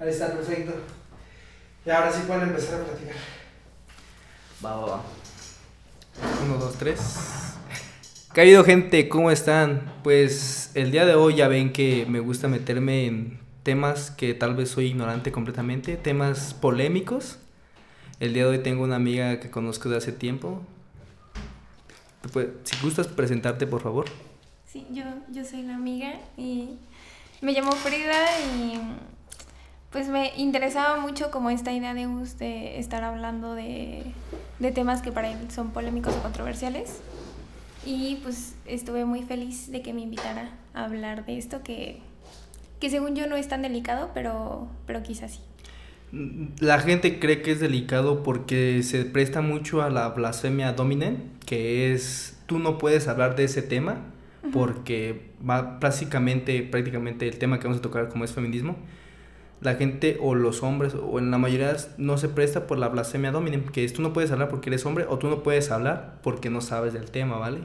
Ahí está, perfecto. Y ahora sí pueden empezar a platicar. Va, va, va. Uno, dos, tres. ¿Qué ha habido, gente? ¿Cómo están? Pues el día de hoy ya ven que me gusta meterme en temas que tal vez soy ignorante completamente, temas polémicos. El día de hoy tengo una amiga que conozco de hace tiempo. Pues, si gustas presentarte, por favor. Sí, yo, yo soy la amiga y me llamo Frida y pues me interesaba mucho como esta idea de usted estar hablando de, de temas que para él son polémicos o controversiales. Y pues estuve muy feliz de que me invitara a hablar de esto que, que según yo no es tan delicado, pero, pero quizás sí. La gente cree que es delicado porque se presta mucho a la blasfemia dominen, que es tú no puedes hablar de ese tema porque va prácticamente, prácticamente el tema que vamos a tocar como es feminismo, la gente o los hombres o en la mayoría no se presta por la blasfemia dominem, que es tú no puedes hablar porque eres hombre o tú no puedes hablar porque no sabes del tema, ¿vale?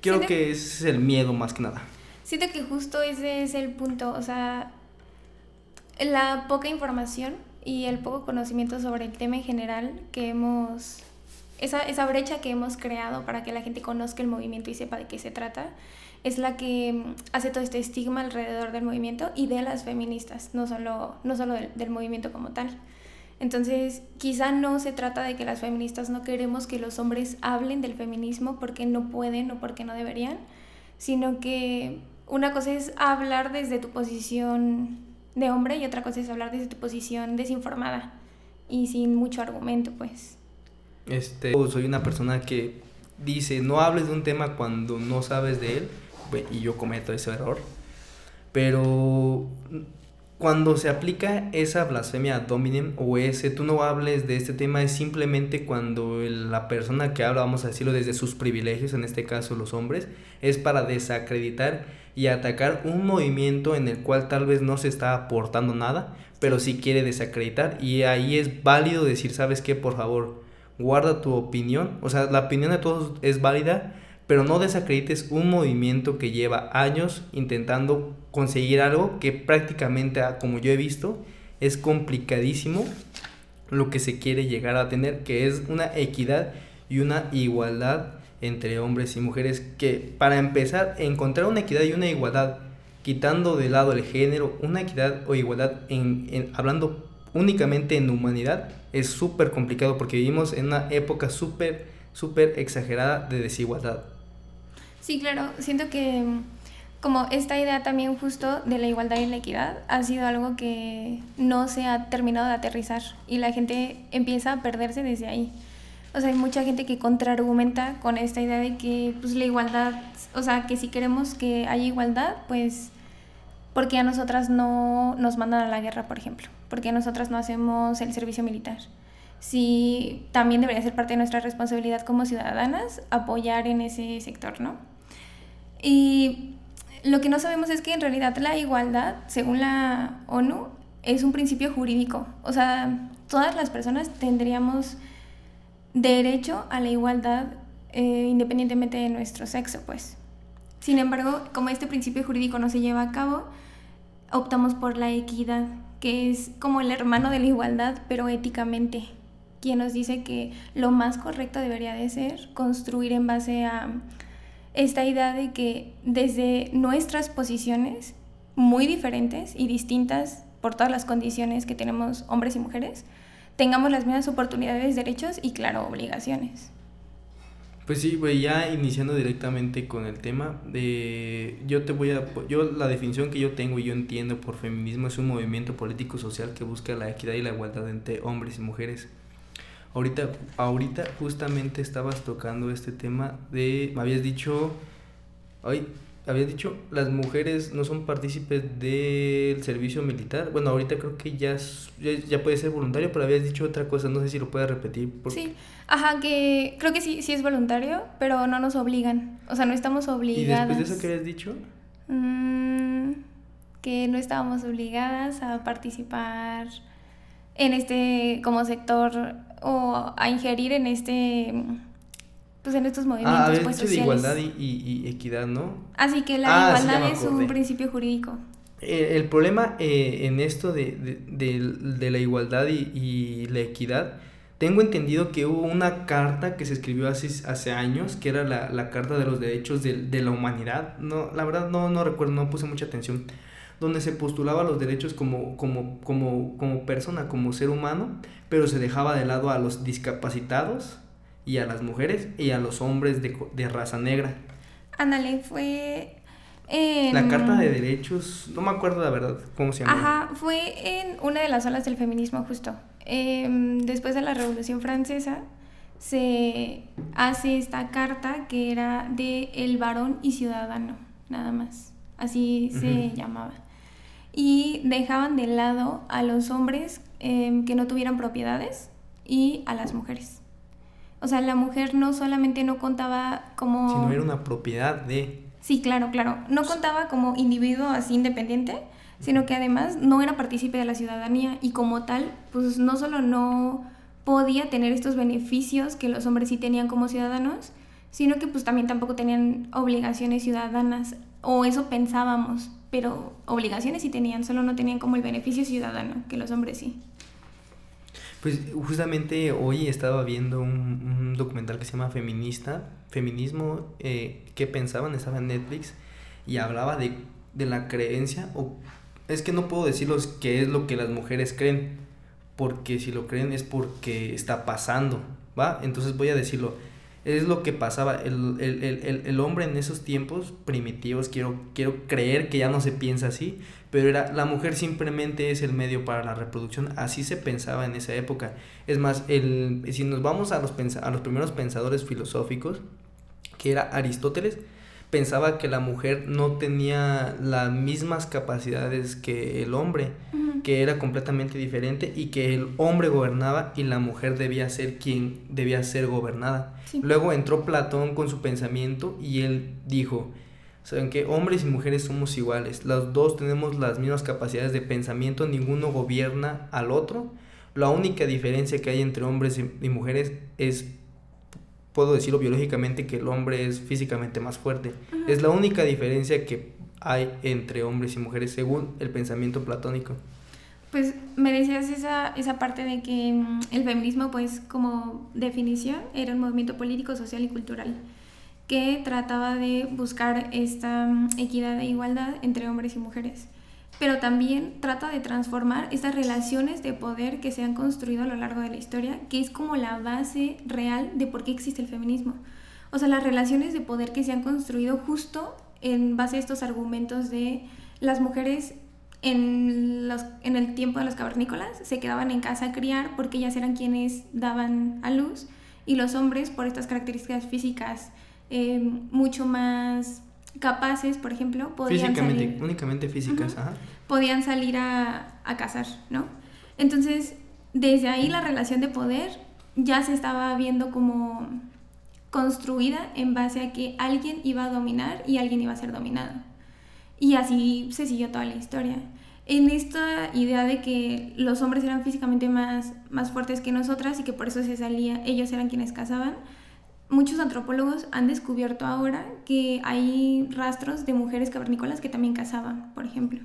Creo que ese es el miedo más que nada. Siento que justo ese es el punto, o sea, la poca información y el poco conocimiento sobre el tema en general que hemos, esa, esa brecha que hemos creado para que la gente conozca el movimiento y sepa de qué se trata, es la que mm, hace todo este estigma alrededor del movimiento y de las feministas, no solo, no solo del, movimiento como tal. Entonces, quizá no se trata de que las feministas no queremos que los hombres hablen del feminismo porque no pueden o porque no deberían, sino que una cosa es hablar desde tu posición de hombre y otra cosa es hablar desde tu posición desinformada y sin mucho argumento, pues. Este, soy una persona que dice, no hables de un tema cuando no sabes de él y yo cometo ese error. Pero cuando se aplica esa blasfemia dominem o ese tú no hables de este tema es simplemente cuando la persona que habla, vamos a decirlo desde sus privilegios, en este caso los hombres, es para desacreditar y atacar un movimiento en el cual tal vez no se está aportando nada, pero sí quiere desacreditar y ahí es válido decir, ¿sabes qué? Por favor, guarda tu opinión, o sea, la opinión de todos es válida, pero no desacredites un movimiento que lleva años intentando conseguir algo que prácticamente, ah, como yo he visto, es complicadísimo lo que se quiere llegar a tener, que es una equidad y una igualdad entre hombres y mujeres, que para empezar, encontrar una equidad y una igualdad, quitando de lado el género, una equidad o igualdad hablando únicamente en humanidad, es súper complicado porque vivimos en una época súper, súper exagerada de desigualdad. Sí, claro, siento que mm, como esta idea también justo de la igualdad y la equidad ha sido algo que no se ha terminado de aterrizar y la gente empieza a perderse desde ahí. O sea, hay mucha gente que contraargumenta con esta idea de que pues la igualdad, o sea, que si queremos que haya igualdad, pues porque a nosotras no nos mandan a la guerra, por ejemplo, porque a nosotras no hacemos el servicio militar. Si también debería ser parte de nuestra responsabilidad como ciudadanas apoyar en ese sector, ¿no? Y lo que no sabemos es que en realidad la igualdad, según la ONU, es un principio jurídico. O sea, todas las personas tendríamos derecho a la igualdad eh, independientemente de nuestro sexo, pues. Sin embargo, como este principio jurídico no se lleva a cabo, optamos por la equidad, que es como el hermano de la igualdad, pero éticamente, quien nos dice que lo más correcto debería de ser construir en base a esta idea de que desde nuestras posiciones muy diferentes y distintas por todas las condiciones que tenemos hombres y mujeres, tengamos las mismas oportunidades, derechos y, claro, obligaciones. Pues sí, güey, ya iniciando directamente con el tema, de, yo te voy a, yo la definición que yo tengo y yo entiendo por feminismo es un movimiento político social que busca la equidad y la igualdad entre hombres y mujeres Ahorita, ahorita justamente estabas tocando este tema de, me habías dicho, ay, habías dicho, las mujeres no son partícipes del servicio militar. Bueno, ahorita creo que ya, ya, puede ser voluntario, pero habías dicho otra cosa, no sé si lo puedes repetir. Sí, ajá, que creo que sí, sí es voluntario, pero no nos obligan. O sea, no estamos obligadas. ¿Y después de eso qué habías dicho? Mm, que no estábamos obligadas a participar en este como sector o a ingerir en este pues en estos movimientos ah, pues, de igualdad y, y, equidad, ¿no? Así que la ah, igualdad es un principio jurídico. eh, el problema eh, en esto de, de, de, de la igualdad y, y, la equidad, tengo entendido que hubo una carta que se escribió hace, hace años, que era la, la Carta de los Derechos de, de, la Humanidad. No, la verdad no, no recuerdo, no puse mucha atención. Donde se postulaba los derechos como, como, como, como persona, como ser humano, pero se dejaba de lado a los discapacitados y a las mujeres y a los hombres de, de raza negra. Ándale, fue en... La Carta de Derechos, no me acuerdo la verdad cómo se llama. Ajá, fue en una de las olas del feminismo justo. Eh, después de la Revolución Francesa se hace esta carta que era de el varón y ciudadano, nada más. Así se uh -huh. llamaba. Y dejaban de lado a los hombres eh, que no tuvieran propiedades y a las mujeres. O sea, la mujer no solamente no contaba como... Sino era una propiedad de... Sí, claro, claro. No contaba como individuo así independiente, sino que además no era partícipe de la ciudadanía y como tal, pues no solo no podía tener estos beneficios que los hombres sí tenían como ciudadanos, sino que pues también tampoco tenían obligaciones ciudadanas, o eso pensábamos, pero obligaciones sí tenían, solo no tenían como el beneficio ciudadano, que los hombres sí. Pues justamente hoy estaba viendo un, un documental que se llama Feminista, Feminismo, eh, ¿qué pensaban? Estaba en Netflix y hablaba de, de la creencia, o es que no puedo decirles qué es lo que las mujeres creen, porque si lo creen es porque está pasando, ¿va? Entonces voy a decirlo, es lo que pasaba, el, el, el, el hombre en esos tiempos primitivos, quiero, quiero creer que ya no se piensa así, pero era la mujer simplemente es el medio para la reproducción, así se pensaba en esa época. Es más, el, si nos vamos a los, a los primeros pensadores filosóficos, que era Aristóteles, pensaba que la mujer no tenía las mismas capacidades que el hombre, uh -huh. que era completamente diferente y que el hombre gobernaba y la mujer debía ser quien debía ser gobernada. Sí. Luego entró Platón con su pensamiento y él dijo, saben que hombres y mujeres somos iguales, los dos tenemos las mismas capacidades de pensamiento, ninguno gobierna al otro. La única diferencia que hay entre hombres y mujeres es puedo decirlo biológicamente que el hombre es físicamente más fuerte. Es la única diferencia que hay entre hombres y mujeres según el pensamiento platónico. Pues me decías esa, esa parte de que mm, el feminismo, pues como definición, era un movimiento político, social y cultural que trataba de buscar esta mm, equidad e igualdad entre hombres y mujeres pero también trata de transformar estas relaciones de poder que se han construido a lo largo de la historia, que es como la base real de por qué existe el feminismo. O sea, las relaciones de poder que se han construido justo en base a estos argumentos de las mujeres en, los, en el tiempo de los cavernícolas se quedaban en casa a criar porque ellas eran quienes daban a luz y los hombres por estas características físicas eh, mucho más capaces, por ejemplo, podían Físicamente, salir, únicamente físicas, uh -huh, ajá. podían salir a, a cazar, ¿no? Entonces, desde ahí la relación de poder ya se estaba viendo como construida en base a que alguien iba a dominar y alguien iba a ser dominado. Y así se siguió toda la historia. En esta idea de que los hombres eran físicamente más, más fuertes que nosotras y que por eso se salía, ellos eran quienes cazaban, muchos antropólogos han descubierto ahora que hay rastros de mujeres cavernícolas que también cazaban, por ejemplo.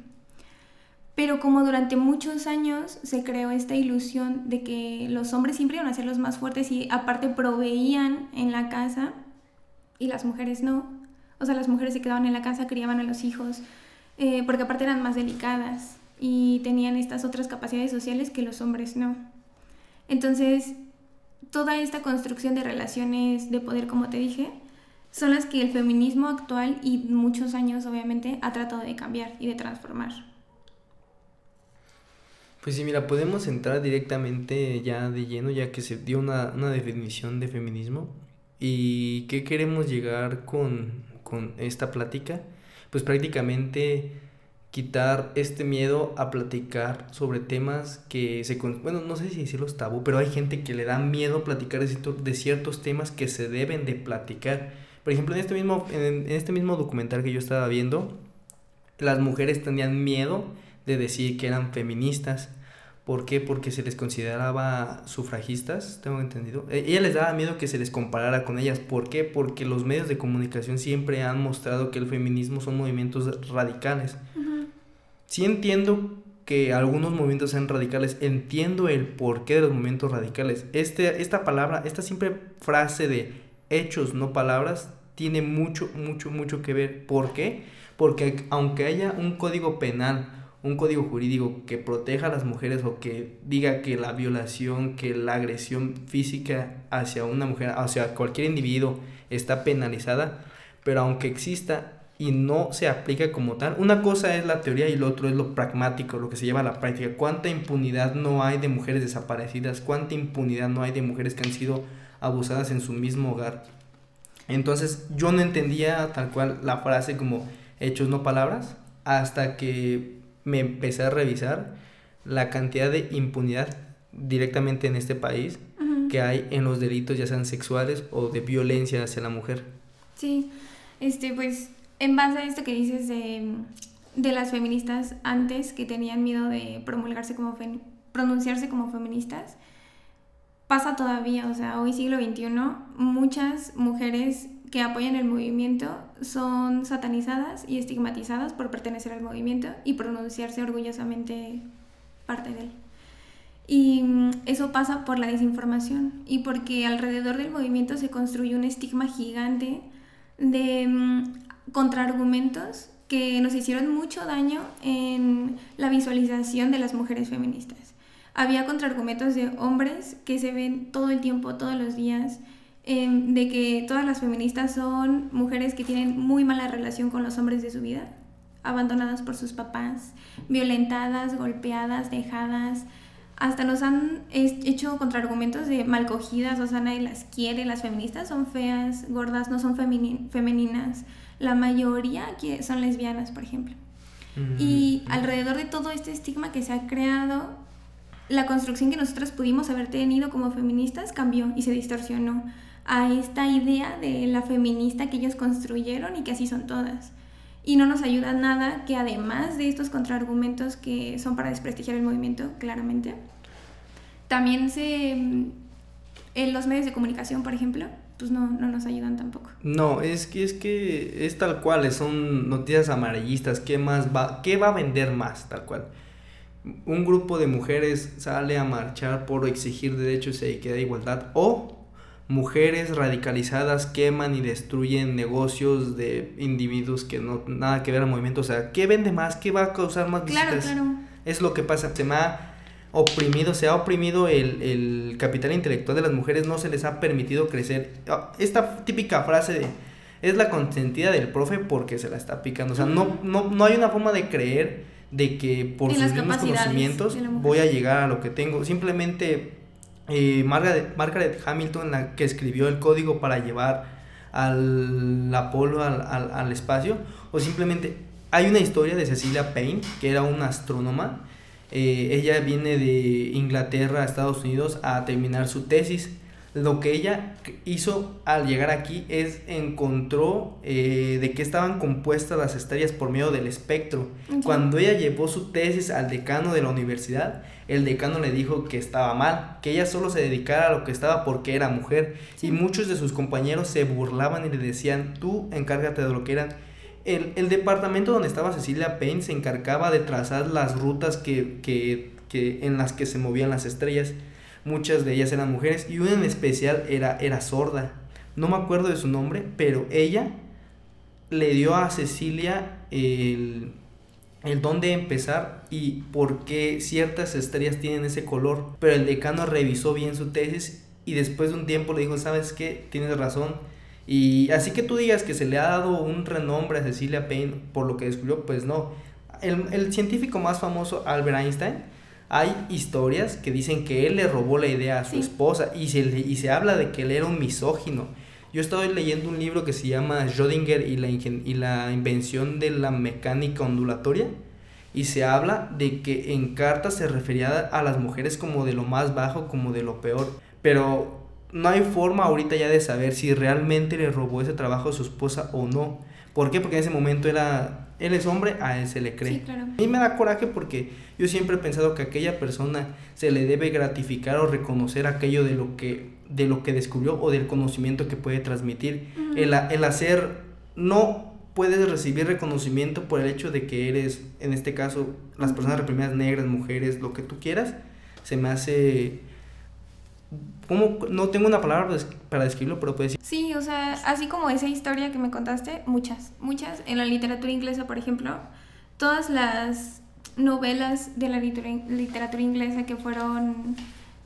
Pero como durante muchos años se creó esta ilusión de que los hombres siempre iban a ser los más fuertes y aparte proveían en la casa y las mujeres no. O sea, las mujeres se quedaban en la casa, criaban a los hijos, eh, porque aparte eran más delicadas y tenían estas otras capacidades sociales que los hombres no. Entonces, toda esta construcción de relaciones de poder, como te dije, son las que el feminismo actual y muchos años obviamente ha tratado de cambiar y de transformar. Pues sí, mira, podemos entrar directamente ya de lleno, ya que se dio una, una definición de feminismo. ¿Y qué queremos llegar con, con esta plática? Pues prácticamente quitar este miedo a platicar sobre temas que se... Bueno, no sé si decirlos tabú, pero hay gente que le da miedo platicar de, de ciertos temas que se deben de platicar. Por ejemplo, en este, mismo, en, en este mismo documental que yo estaba viendo, las mujeres tenían miedo de decir que eran feministas. ¿Por qué? Porque se les consideraba sufragistas, tengo entendido. E, ella les daba miedo que se les comparara con ellas. ¿Por qué? Porque los medios de comunicación siempre han mostrado que el feminismo son movimientos radicales. Sí entiendo que algunos movimientos sean radicales, entiendo el porqué de los movimientos radicales. Este, esta palabra, esta simple frase de hechos, no palabras, tiene mucho, mucho, mucho que ver. ¿Por qué? Porque aunque haya un código penal, un código jurídico que proteja a las mujeres o que diga que la violación, que la agresión física hacia una mujer, hacia cualquier individuo está penalizada, pero aunque exista y no se aplica como tal, una cosa es la teoría y lo otro es lo pragmático, lo que se lleva a la práctica. ¿Cuánta impunidad no hay de mujeres desaparecidas? ¿Cuánta impunidad no hay de mujeres que han sido abusadas en su mismo hogar? Entonces yo no entendía tal cual la frase como hechos no palabras hasta que me empecé a revisar la cantidad de impunidad directamente en este país que hay en los delitos ya sean sexuales o de violencia hacia la mujer. Sí, este pues en base a esto que dices de, las feministas antes que tenían miedo de promulgarse como pronunciarse como feministas, pasa todavía, o sea, hoy siglo XXI, muchas mujeres que apoyan el movimiento son satanizadas y estigmatizadas por pertenecer al movimiento y pronunciarse orgullosamente parte de él. Y mm, eso pasa por la desinformación y porque alrededor del movimiento se construye un estigma gigante de mm, contraargumentos que nos hicieron mucho daño en la visualización de las mujeres feministas. Había contraargumentos de hombres que se ven todo el tiempo, todos los días, em, de que todas las feministas son mujeres que tienen muy mala relación con los hombres de su vida, abandonadas por sus papás, violentadas, golpeadas, dejadas. Hasta nos han hecho contraargumentos de malcogidas, o sea, nadie las quiere, las feministas son feas, gordas, no son femeninas la mayoría que son lesbianas, por ejemplo. Y alrededor de todo este estigma que se ha creado, la construcción que nosotros pudimos haber tenido como feministas cambió y se distorsionó a esta idea de la feminista que ellos construyeron y que así son todas. Y no nos ayuda nada que además de estos contraargumentos que son para desprestigiar el movimiento, claramente, también se... En los medios de comunicación, por ejemplo, pues no, no nos ayudan tampoco. No, es que es que es tal cual, son noticias amarillistas, ¿qué más va, qué va a vender más, tal cual? Un grupo de mujeres sale a marchar por exigir derechos e equidad de igualdad o mujeres radicalizadas queman y destruyen negocios de individuos que no nada que ver al movimiento, o sea, ¿qué vende más? ¿Qué va a causar más visitas? Claro, claro. Es lo que pasa, se me ha oprimido, se ha oprimido el, el, capital intelectual de las mujeres, no se les ha permitido crecer. Ah, esta típica frase de es la consentida del profe porque se la está picando. O sea, no, no, no hay una forma de creer de que por sus mismos conocimientos voy a llegar a lo que tengo. Simplemente eh, Margaret, Margaret, Hamilton, la que escribió el código para llevar al Apolo al, al, al espacio, o simplemente hay una historia de Cecilia Payne, que era una astrónoma, eh, ella viene de Inglaterra a Estados Unidos a terminar su tesis. Lo que ella hizo al llegar aquí es encontró eh, de qué estaban compuestas las estrellas por medio del espectro. Cuando ella llevó su tesis al decano de la universidad, el decano le dijo que estaba mal, que ella solo se dedicara a lo que estaba porque era mujer. Y muchos de sus compañeros se burlaban y le decían, tú encárgate de lo que eran el, el, departamento donde estaba Cecilia Payne se encargaba de trazar las rutas que, que, que, en las que se movían las estrellas. Muchas de ellas eran mujeres y una en especial era, era sorda. No me acuerdo de su nombre, pero ella le dio a Cecilia el, el don de empezar y por qué ciertas estrellas tienen ese color. Pero el decano revisó bien su tesis y después de un tiempo le dijo, ¿sabes qué? Tienes razón y así que tú digas que se le ha dado un renombre a Cecilia Payne por lo que descubrió, pues no. El, el científico más famoso, Albert Einstein, hay historias que dicen que él le robó la idea a su esposa y se, y se habla de que él era un misógino. Yo estoy leyendo un libro que se llama Schrödinger y la, y la invención de la mecánica ondulatoria y se habla de que en cartas se refería a las mujeres como de lo más bajo, como de lo peor. Pero no hay forma ahorita ya de saber si realmente le robó ese trabajo a su esposa o no. ¿Por qué? Porque en ese momento era, él es hombre, a él se le cree. Sí, claro. A mí me da coraje porque yo siempre he pensado que a aquella persona se le debe gratificar o reconocer aquello de lo que, de lo que descubrió o del conocimiento que puede transmitir. el, el hacer, no puedes recibir reconocimiento por el hecho de que eres, en este caso, las personas reprimidas negras, mujeres, lo que tú quieras, se me hace... ¿Cómo? No tengo una palabra para des- para describirlo, pero puedes decir... Sí, o sea, así como esa historia que me contaste, muchas, muchas. En la literatura inglesa, por ejemplo, todas las novelas de la litera- literatura inglesa que fueron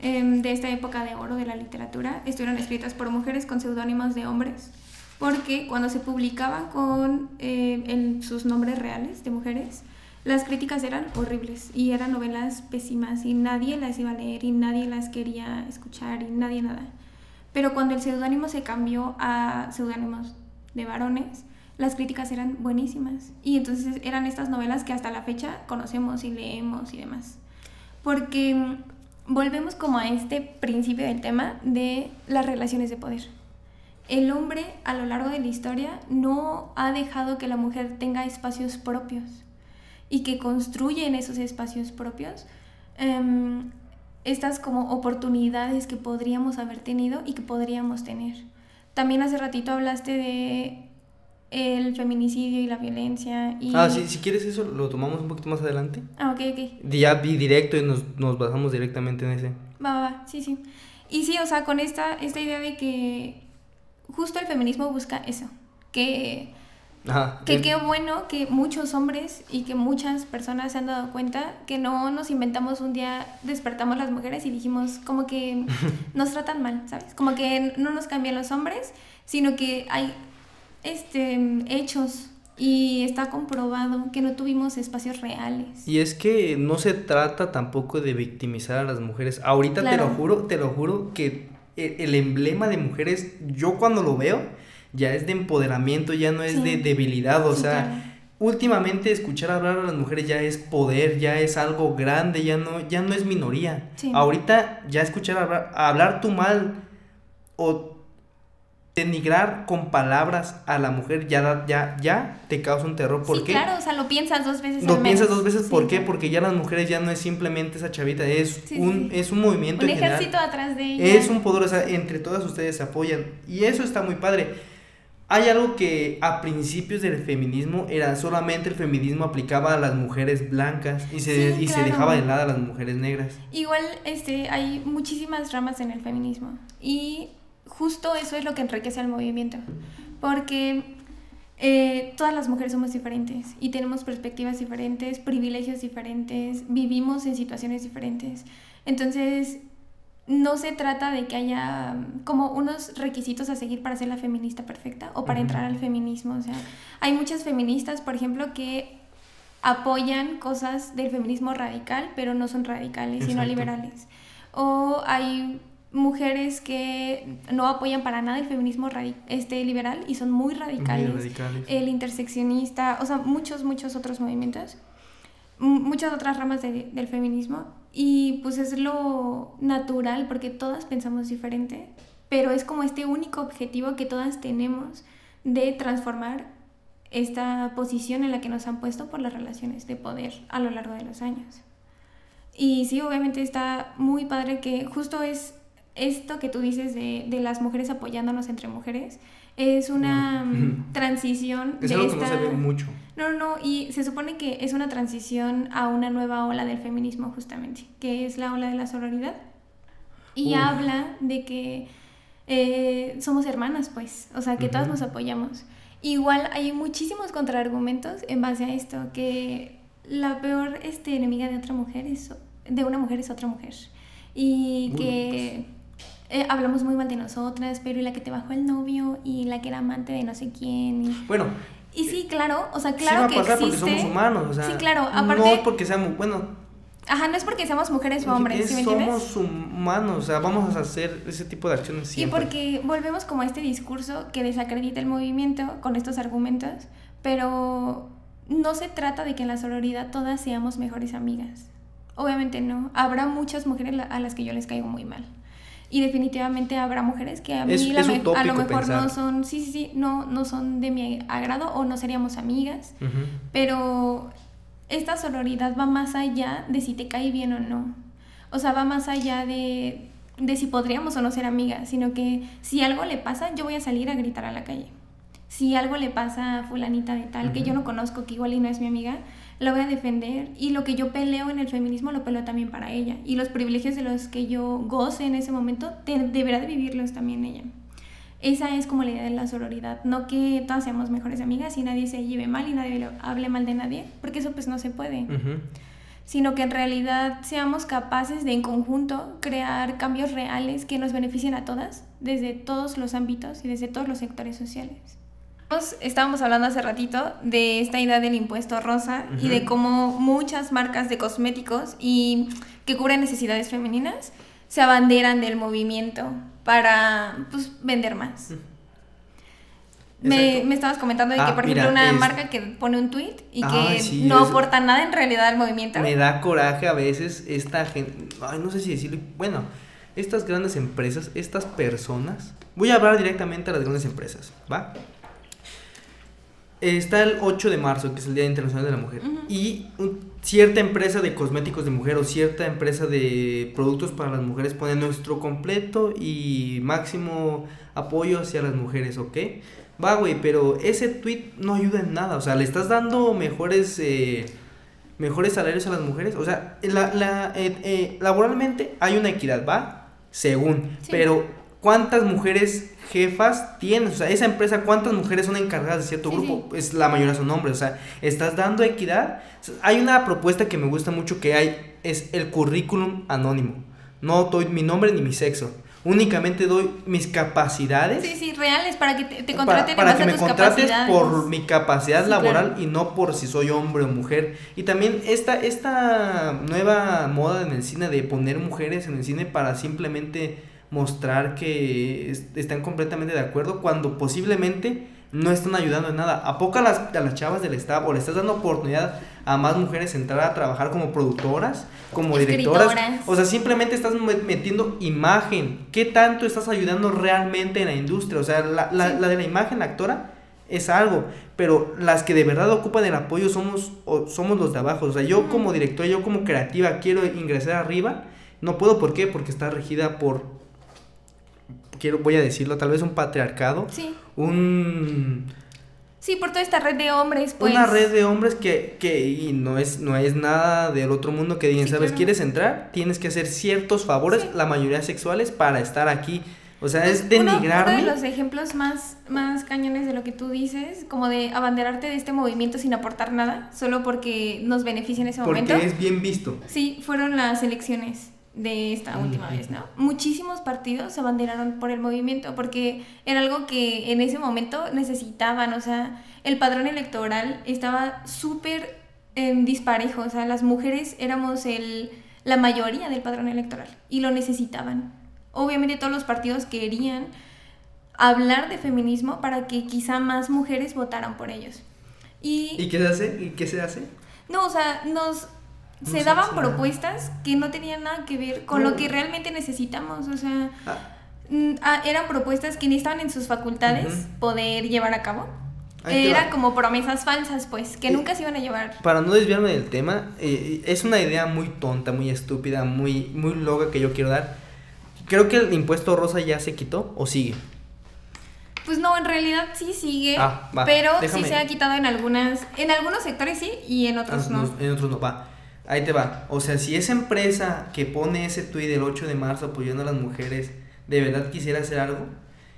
em, de esta época de oro de la literatura estuvieron escritas por mujeres con seudónimos de hombres. Porque cuando se publicaban con eh, sus nombres reales de mujeres, las críticas eran horribles y eran novelas pésimas y nadie las iba a leer y nadie las quería escuchar y nadie nada. Pero cuando el seudónimo se cambió a seudónimos de varones, las críticas eran buenísimas. Y entonces eran estas novelas que hasta la fecha conocemos y leemos y demás. Porque mm, volvemos como a este principio del tema de las relaciones de poder. El hombre a lo largo de la historia no ha dejado que la mujer tenga espacios propios y que construye en esos espacios propios em, estas como oportunidades que podríamos haber tenido y que podríamos tener. También hace ratito hablaste de el feminicidio y la violencia y... Ah, sí, si quieres eso lo tomamos un poquito más adelante. Ah, ok, ok. Ya vi directo y nos, nos basamos directamente en ese. Va, va, va, sí, sí. Y sí, o sea, con esta, esta idea de que justo el feminismo busca eso, que, Ajá. que el- qué bueno que muchos hombres y que muchas personas se han dado cuenta que no nos inventamos un día, despertamos las mujeres y dijimos como que nos tratan mal, ¿sabes? Como que no nos cambian los hombres, sino que hay este, hechos y está comprobado que no tuvimos espacios reales. Y es que no se trata tampoco de victimizar a las mujeres. Ahorita te Claro. lo juro, te lo juro que e- el emblema de mujeres, yo cuando lo veo, ya es de empoderamiento, ya no es Sí. de debilidad. O Sí, sea, claro. últimamente escuchar hablar a las mujeres ya es poder, ya es algo grande, ya no, ya no es minoría. Sí. Ahorita ya escuchar hablar, hablar tú mal o denigrar con palabras a la mujer ya, ya, ya te causa un terror. ¿Por sí, qué? claro, o sea, lo piensas dos veces. Lo al piensas dos veces, Sí, ¿por qué? Porque ya las mujeres ya no es simplemente esa chavita, es, Sí, un, es un movimiento Un en general. ejército atrás de ella. Es un poder, o sea, entre todas ustedes se apoyan. Y eso está muy padre. Hay algo que a principios del feminismo era solamente el feminismo aplicaba a las mujeres blancas y se, Sí, y se dejaba de lado a las mujeres negras. Igual este, hay muchísimas ramas en el feminismo y justo eso es lo que enriquece al movimiento, porque eh, todas las mujeres somos diferentes y tenemos perspectivas diferentes, privilegios diferentes, vivimos en situaciones diferentes. Entonces, no se trata de que haya mm, como unos requisitos a seguir para ser la feminista perfecta o para entrar al feminismo. O sea, hay muchas feministas, por ejemplo, que apoyan cosas del feminismo radical, pero no son radicales, sino liberales. O hay mujeres que no apoyan para nada el feminismo este, liberal y son muy radicales. Muy radicales. El interseccionista, o sea, muchos, muchos otros movimientos, muchas otras ramas de- del feminismo. Y pues es lo natural porque todas pensamos diferente, pero es como este único objetivo que todas tenemos de transformar esta posición en la que nos han puesto por las relaciones de poder a lo largo de los años. Y sí, obviamente está muy padre que justo es esto que tú dices de, de las mujeres apoyándonos entre mujeres, es una Mm. transición Es de algo que no esta... se ve mucho. No, no, y se supone que es una transición a una nueva ola del feminismo justamente, que es la ola de la sororidad. Y Uf. habla de que eh, somos hermanas, pues, o sea, que todas Ujú. nos apoyamos. Igual hay muchísimos contraargumentos en base a esto, que la peor este, enemiga de otra mujer es, de una mujer es otra mujer. Y Uy, que eh, hablamos muy mal de nosotras, pero y la que te bajó el novio y la que era amante de no sé quién. y- Bueno, y sí, claro, o sea, sí claro va a que pasar porque somos humanos, o sea, sí, claro, no es porque seamos, bueno, ajá, no es porque seamos mujeres o hombres, es- ¿sí me entiendes? somos humanos, o sea, vamos a hacer ese tipo de acciones Y siempre. porque volvemos como a este discurso que desacredita el movimiento con estos argumentos, pero no se trata de que en la sororidad todas seamos mejores amigas. Obviamente no. Habrá muchas mujeres a las que yo les caigo muy mal. Y definitivamente habrá mujeres que a mí Es- la es me- a lo mejor no son, sí, sí, sí, no, no son de mi agrado o no seríamos amigas. Pero esta sororidad va más allá de si te cae bien o no. O sea, va más allá de, de si podríamos o no ser amigas, sino que si algo le pasa, yo voy a salir a gritar a la calle. si algo le pasa a fulanita de tal, que yo no conozco, que igual y no es mi amiga, la voy a defender y lo que yo peleo en el feminismo lo peleo también para ella y los privilegios de los que yo goce en ese momento deberá de vivirlos también ella. Esa es como la idea de la sororidad, no que todas seamos mejores amigas y nadie se lleve mal y nadie hable mal de nadie, porque eso pues no se puede. Sino que en realidad seamos capaces de en conjunto crear cambios reales que nos beneficien a todas, desde todos los ámbitos y desde todos los sectores sociales. Estábamos hablando hace ratito de esta idea del impuesto rosa y de cómo muchas marcas de cosméticos y que cubren necesidades femeninas se abanderan del movimiento para pues, vender más. Me, me, estabas comentando de que, ah, por ejemplo, una marca que pone un tweet y que no aporta nada en realidad al movimiento. Me da coraje a veces esta gente, ay, no sé si decirlo, bueno, estas grandes empresas, estas personas, voy a hablar directamente a las grandes empresas, ¿va? Está el 8 de marzo, que es el Día Internacional de la Mujer, y cierta empresa de cosméticos de mujer o cierta empresa de productos para las mujeres pone nuestro completo y máximo apoyo hacia las mujeres, ¿ok? Va, güey, pero ese tweet no ayuda en nada, o sea, le estás dando mejores... Eh, mejores salarios a las mujeres, o sea, la, la, eh, eh, laboralmente hay una equidad, ¿va? Según, pero ¿cuántas mujeres jefas tienes, o sea, esa empresa, ¿cuántas mujeres son encargadas de cierto grupo? Es la mayoría son hombres, o sea, estás dando equidad. Hay una propuesta que me gusta mucho que hay, es el currículum anónimo. No doy mi nombre ni mi sexo. Únicamente doy mis capacidades. Sí, sí, reales, para que te, contraten para, para que me contrates por mi capacidad laboral y no por si soy hombre o mujer. Y también esta, esta nueva moda en el cine de poner mujeres en el cine para simplemente mostrar que están completamente de acuerdo cuando posiblemente no están ayudando en nada. ¿A poco a las, a las chavas del staff o le estás dando oportunidad a más mujeres entrar a trabajar como productoras, como directoras? O sea, simplemente estás metiendo imagen. ¿Qué tanto estás ayudando realmente en la industria? O sea, la, la, la de la imagen, la actora, es algo, pero las que de verdad ocupan el apoyo somos, somos los de abajo. O sea, yo como director, yo como creativa quiero ingresar arriba. No puedo, ¿por qué? Porque está regida por quiero, voy a decirlo, tal vez un patriarcado. Sí. Un... Sí, por toda esta red de hombres, pues. Una red de hombres que, que y no es, no es nada del otro mundo que digan, ¿sabes? ¿Quieres entrar? Tienes que hacer ciertos favores, la mayoría sexuales, para estar aquí. O sea, es denigrarme. Uno, de los ejemplos más, más cañones de lo que tú dices, como de abanderarte de este movimiento sin aportar nada, solo porque nos beneficia en ese momento. Porque es bien visto. Sí, fueron las elecciones de esta última vez, ¿no? Muchísimos partidos se abanderaron por el movimiento porque era algo que en ese momento necesitaban, o sea, el padrón electoral estaba súper en disparejo, o sea, las mujeres éramos el, la mayoría del padrón electoral y lo necesitaban. Obviamente todos los partidos querían hablar de feminismo para que quizá más mujeres votaran por ellos. ¿Y, ¿Y qué se hace? ¿Y qué se hace? No, o sea, nos se daban propuestas que no tenían nada que ver con lo que realmente necesitamos, o sea, ah. Mm, ah, eran propuestas que ni estaban en sus facultades poder llevar a cabo. Eran como promesas falsas, pues, que nunca se iban a llevar. Para no desviarme del tema, eh, es una idea muy tonta, muy estúpida, muy, muy loca que yo quiero dar. Creo que el impuesto rosa ya se quitó o sigue. Pues no, en realidad sí sigue, ah, pero sí se ha quitado en algunas, en algunos sectores sí y en otros no. En otros no, va. Ahí te va. O sea, si esa empresa que pone ese tuit del 8 de marzo apoyando a las mujeres, de verdad quisiera hacer algo,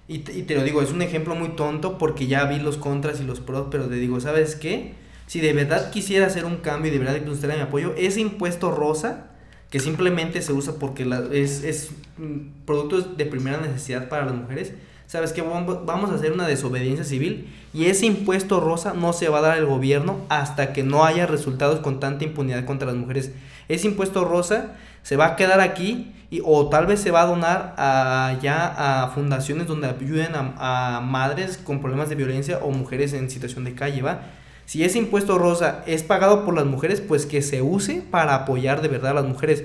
y te, lo digo, es un ejemplo muy tonto porque ya vi los contras y los pros, pero te digo, ¿sabes qué? Si de verdad quisiera hacer un cambio y de verdad usted mi apoyo, ese impuesto rosa, que simplemente se usa porque la, es, es mm, productos de primera necesidad para las mujeres, ¿sabes qué? Vamos a hacer una desobediencia civil y ese impuesto rosa no se va a dar al gobierno hasta que no haya resultados con tanta impunidad contra las mujeres. Ese impuesto rosa se va a quedar aquí y, o tal vez se va a donar a, a fundaciones donde ayuden a, madres con problemas de violencia o mujeres en situación de calle, ¿va? Si ese impuesto rosa es pagado por las mujeres, pues que se use para apoyar de verdad a las mujeres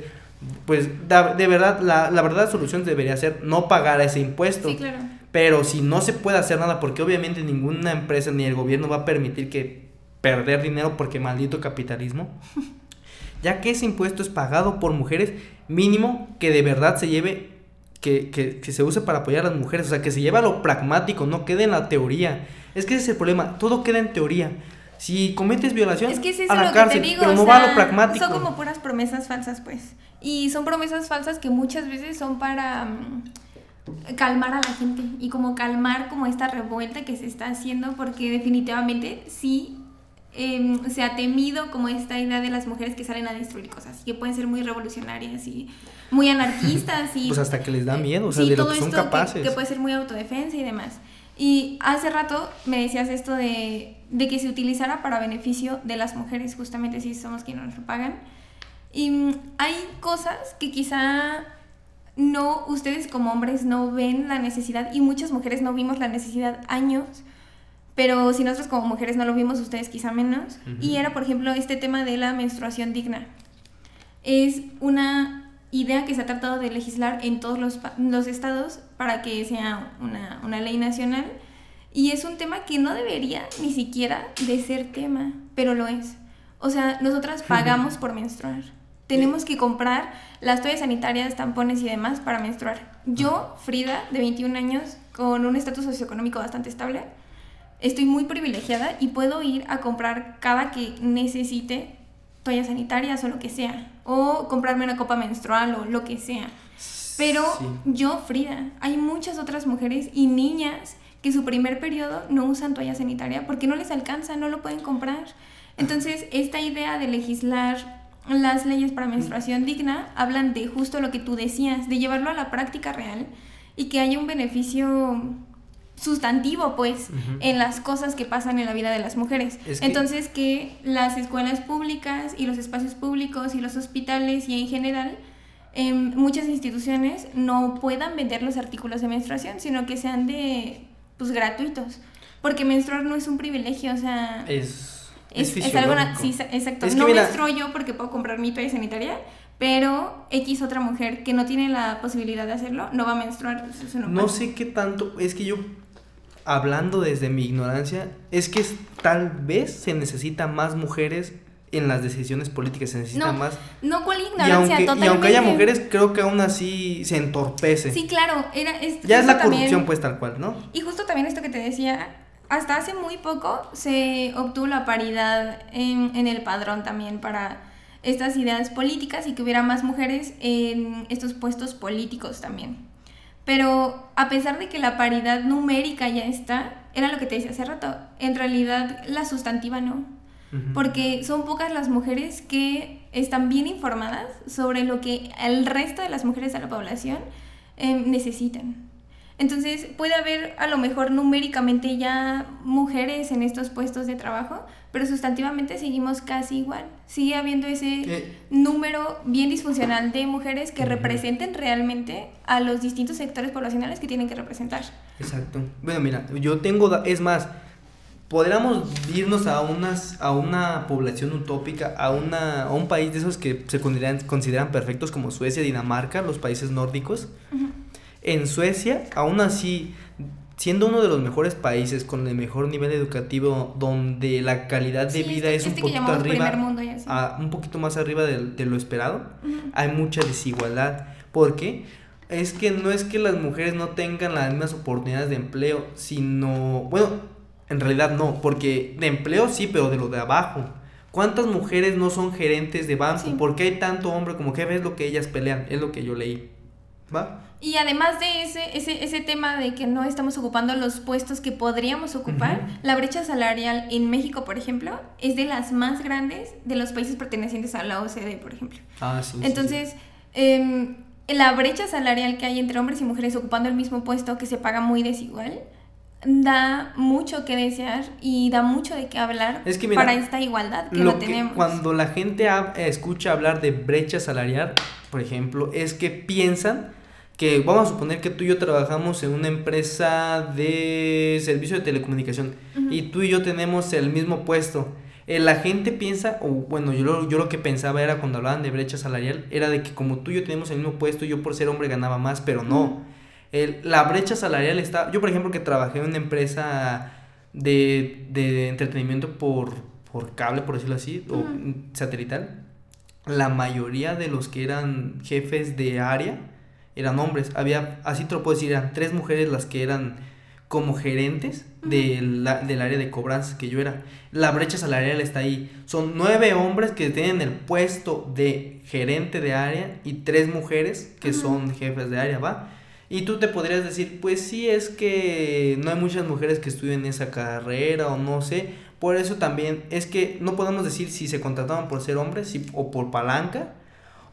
pues de verdad, la, la verdad solución debería ser no pagar ese impuesto. Sí, claro. Pero si no se puede hacer nada, porque obviamente ninguna empresa ni el gobierno va a permitir que perder dinero porque maldito capitalismo, ya que ese impuesto es pagado por mujeres, mínimo que de verdad se lleve, que, que, que se use para apoyar a las mujeres, o sea, que se lleve a lo pragmático, no quede en la teoría. Es que ese es el problema, todo queda en teoría. Si cometes violación, Es que es eso a la lo cárcel, que te digo. pero o no va a lo pragmático. Son como puras promesas falsas, pues. Y son promesas falsas que muchas veces son para mm, calmar a la gente y como calmar como esta revuelta que se está haciendo porque definitivamente sí em, se ha temido como esta idea de las mujeres que salen a destruir cosas que pueden ser muy revolucionarias y muy anarquistas y Pues hasta que les da miedo, o sea, Sí, de lo que son capaces. Que, puede ser muy autodefensa y demás. Y hace rato me decías esto de, de que se utilizara para beneficio de las mujeres, justamente si somos quienes nos lo pagan. Y mm, hay cosas que quizá no, ustedes como hombres no ven la necesidad y muchas mujeres no vimos la necesidad años, pero si nosotros como mujeres no lo vimos, ustedes quizá menos. Y era, por ejemplo, este tema de la menstruación digna. Es una idea que se ha tratado de legislar en todos los, los estados para que sea una, una ley nacional. Y es un tema que no debería ni siquiera de ser tema, pero lo es. O sea, nosotras pagamos por menstruar. Tenemos que comprar las toallas sanitarias, tampones y demás para menstruar. Yo, Frida, de 21 años, con un estatus socioeconómico bastante estable, estoy muy privilegiada y puedo ir a comprar cada que necesite toallas sanitarias o lo que sea. O comprarme una copa menstrual o lo que sea. Pero Sí. yo, Frida, hay muchas otras mujeres y niñas que su primer periodo no usan toalla sanitaria porque no les alcanza, no lo pueden comprar. Entonces, esta idea de legislar las leyes para menstruación digna hablan de justo lo que tú decías, de llevarlo a la práctica real y que haya un beneficio sustantivo, pues, en las cosas que pasan en la vida de las mujeres. Es que- Entonces, que las escuelas públicas y los espacios públicos y los hospitales y en general em, muchas instituciones no puedan vender los artículos de menstruación, sino que sean de pues gratuitos. Porque menstruar no es un privilegio, o sea, Es, es, es, es algo sí, exacto. Es que no mira- menstruo yo porque puedo comprar mi toalla sanitaria, pero X otra mujer que no tiene la posibilidad de hacerlo no va a menstruar. Eso no, No sé qué tanto, es que yo, hablando desde mi ignorancia, es que tal vez se necesita más mujeres en las decisiones políticas, se necesita No, más. No, ¿cuál Y ignorancia? y Totalmente. aunque haya mujeres, creo que aún así se entorpece. Sí, claro, era, es, ya es la también- corrupción, pues tal cual, ¿no? Y justo también esto que te decía, hasta hace muy poco se obtuvo la paridad en, en el padrón también para estas ideas políticas y que hubiera más mujeres en estos puestos políticos también. Pero a pesar de que la paridad numérica ya está, era lo que te decía hace rato, en realidad la sustantiva no. Porque son pocas las mujeres que están bien informadas sobre lo que el resto de las mujeres de la población eh, necesitan. Entonces puede haber a lo mejor numéricamente ya mujeres en estos puestos de trabajo, pero sustantivamente seguimos casi igual. Sigue habiendo ese número bien disfuncional de mujeres que Ujú. representen realmente a los distintos sectores poblacionales que tienen que representar. Exacto. Bueno, mira, yo tengo, es más, podríamos irnos a unas, a una población utópica, a una, a un país de esos que se consideran, consideran perfectos como Suecia, Dinamarca, los países nórdicos. En Suecia, aún así, siendo uno de los mejores países con el mejor nivel educativo, donde la calidad de Sí, vida este- es un este poquito arriba, mundo a- un poquito más arriba de, de lo esperado, Ujú. hay mucha desigualdad. porque Es que no es que las mujeres no tengan las mismas oportunidades de empleo, sino, bueno, en realidad no, porque de empleo sí, pero de lo de abajo. ¿Cuántas mujeres no son gerentes de banco? Sí. ¿Por qué hay tanto hombre como jefe? Es lo que ellas pelean, es lo que yo leí. ¿Va? Y además de ese, ese, ese tema de que no estamos ocupando los puestos que podríamos ocupar, la brecha salarial en México, por ejemplo, es de las más grandes de los países pertenecientes a la OCDE, por ejemplo. Ah, sí. sí, sí. Entonces, em, la brecha salarial que hay entre hombres y mujeres ocupando el mismo puesto que se paga muy desigual, da mucho que desear y da mucho de qué hablar Es que mira, para esta igualdad que Lo no que- tenemos. cuando la gente escucha hablar de brecha salarial, por ejemplo, es que piensan que vamos a suponer que tú y yo trabajamos en una empresa de servicio de telecomunicación Ujú. y tú y yo tenemos el mismo puesto. Eh, la gente piensa, o bueno, yo lo, yo lo que pensaba era cuando hablaban de brecha salarial, era de que como tú y yo tenemos el mismo puesto, yo por ser hombre ganaba más, pero no. El- la brecha salarial está. Yo, por ejemplo, que trabajé en una empresa de, de entretenimiento por, por cable, por decirlo así, o Ujú. mm, satelital, la mayoría de los que eran jefes de área eran hombres. Había, así te lo puedo decir, eran tres mujeres las que eran como gerentes de la- del área de cobranzas que yo era. La brecha salarial está ahí. Son nueve hombres que tienen el puesto de gerente de área y tres mujeres que son jefes de área, ¿va? Y tú te podrías decir, pues sí, es que no hay muchas mujeres que estudien esa carrera o no sé. Por eso también es que no podemos decir si se contrataban por ser hombres si- o por palanca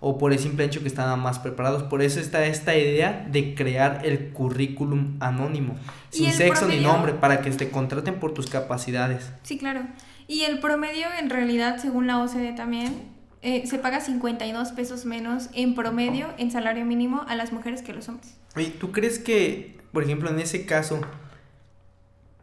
o por el simple hecho que estaban más preparados. Por eso está esta idea de crear el currículum anónimo, Y sin sexo ni nombre, para que te contraten por tus capacidades. Sí, claro. Y el promedio, en realidad, según la OCDE también, eh, se paga 52 pesos menos en promedio en salario mínimo a las mujeres que a los hombres. Oye, ¿tú crees que, por ejemplo, en ese caso,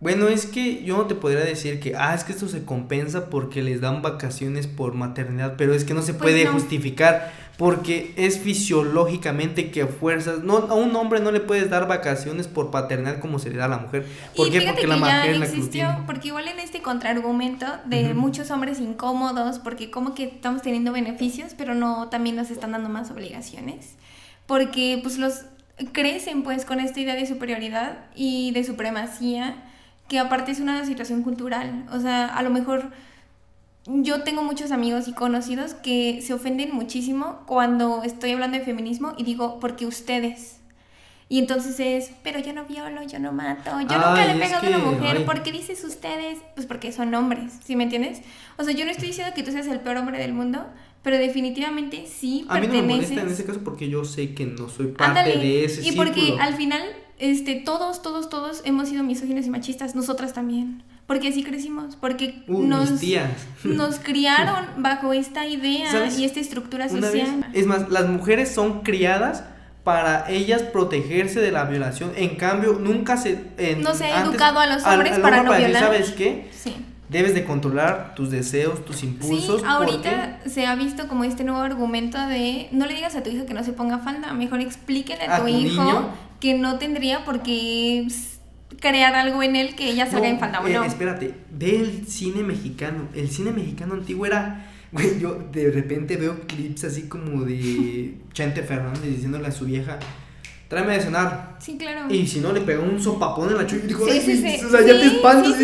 bueno, es que yo no te podría decir que, ah, es que esto se compensa porque les dan vacaciones por maternidad, pero es que no se Pues puede no. justificar porque es fisiológicamente que fuerzas, no, a un hombre no le puedes dar vacaciones por paternidad como se le da a la mujer. ¿Por y qué? Porque la que mujer ya la que lo existió, tiene. porque igual en este contraargumento de Ujú. muchos hombres incómodos, porque como que estamos teniendo beneficios, pero no también nos están dando más obligaciones, porque pues los crecen pues con esta idea de superioridad y de supremacía, que aparte es una situación cultural, o sea, a lo mejor yo tengo muchos amigos y conocidos que se ofenden muchísimo cuando estoy hablando de feminismo y digo, porque ustedes. Y entonces es, pero yo no violo, yo no mato, yo nunca le he pegado a una que, mujer, ay. ¿por qué dices ustedes? Pues porque son hombres, ¿sí me entiendes? O sea, yo no estoy diciendo que tú seas el peor hombre del mundo, pero definitivamente sí A mí no me perteneces. molesta en ese caso porque yo sé que no soy parte Ándale, de ese y porque círculo. al final, este, todos, todos, todos hemos sido misóginos y machistas, nosotras también. Porque así crecimos, porque Uh, nos, mis tías. nos criaron bajo esta idea ¿Sabes? y esta estructura vez, social. es más, las mujeres son criadas para ellas protegerse de la violación. En cambio, nunca se. en- No se ha antes- educado a los hombres al para no violar. ¿Sabes qué? Sí. Debes de controlar tus deseos, tus impulsos. Sí, ahorita se ha visto como este nuevo argumento de no le digas a tu hijo que no se ponga falda, mejor explíquele a, ¿A tu, tu hijo niño? que no tendría por qué crear algo en él que ella salga No, en falda o eh, no. Espérate, ve el cine mexicano. El cine mexicano antiguo era. Güey, yo de repente veo clips así como de Chente Fernández diciéndole a su vieja: tráeme de cenar. Sí, claro. Y si no, le pegó un sopapón en la chucha y dijo: Sí, "Ay, sí, sí. O sea, ya te espantas.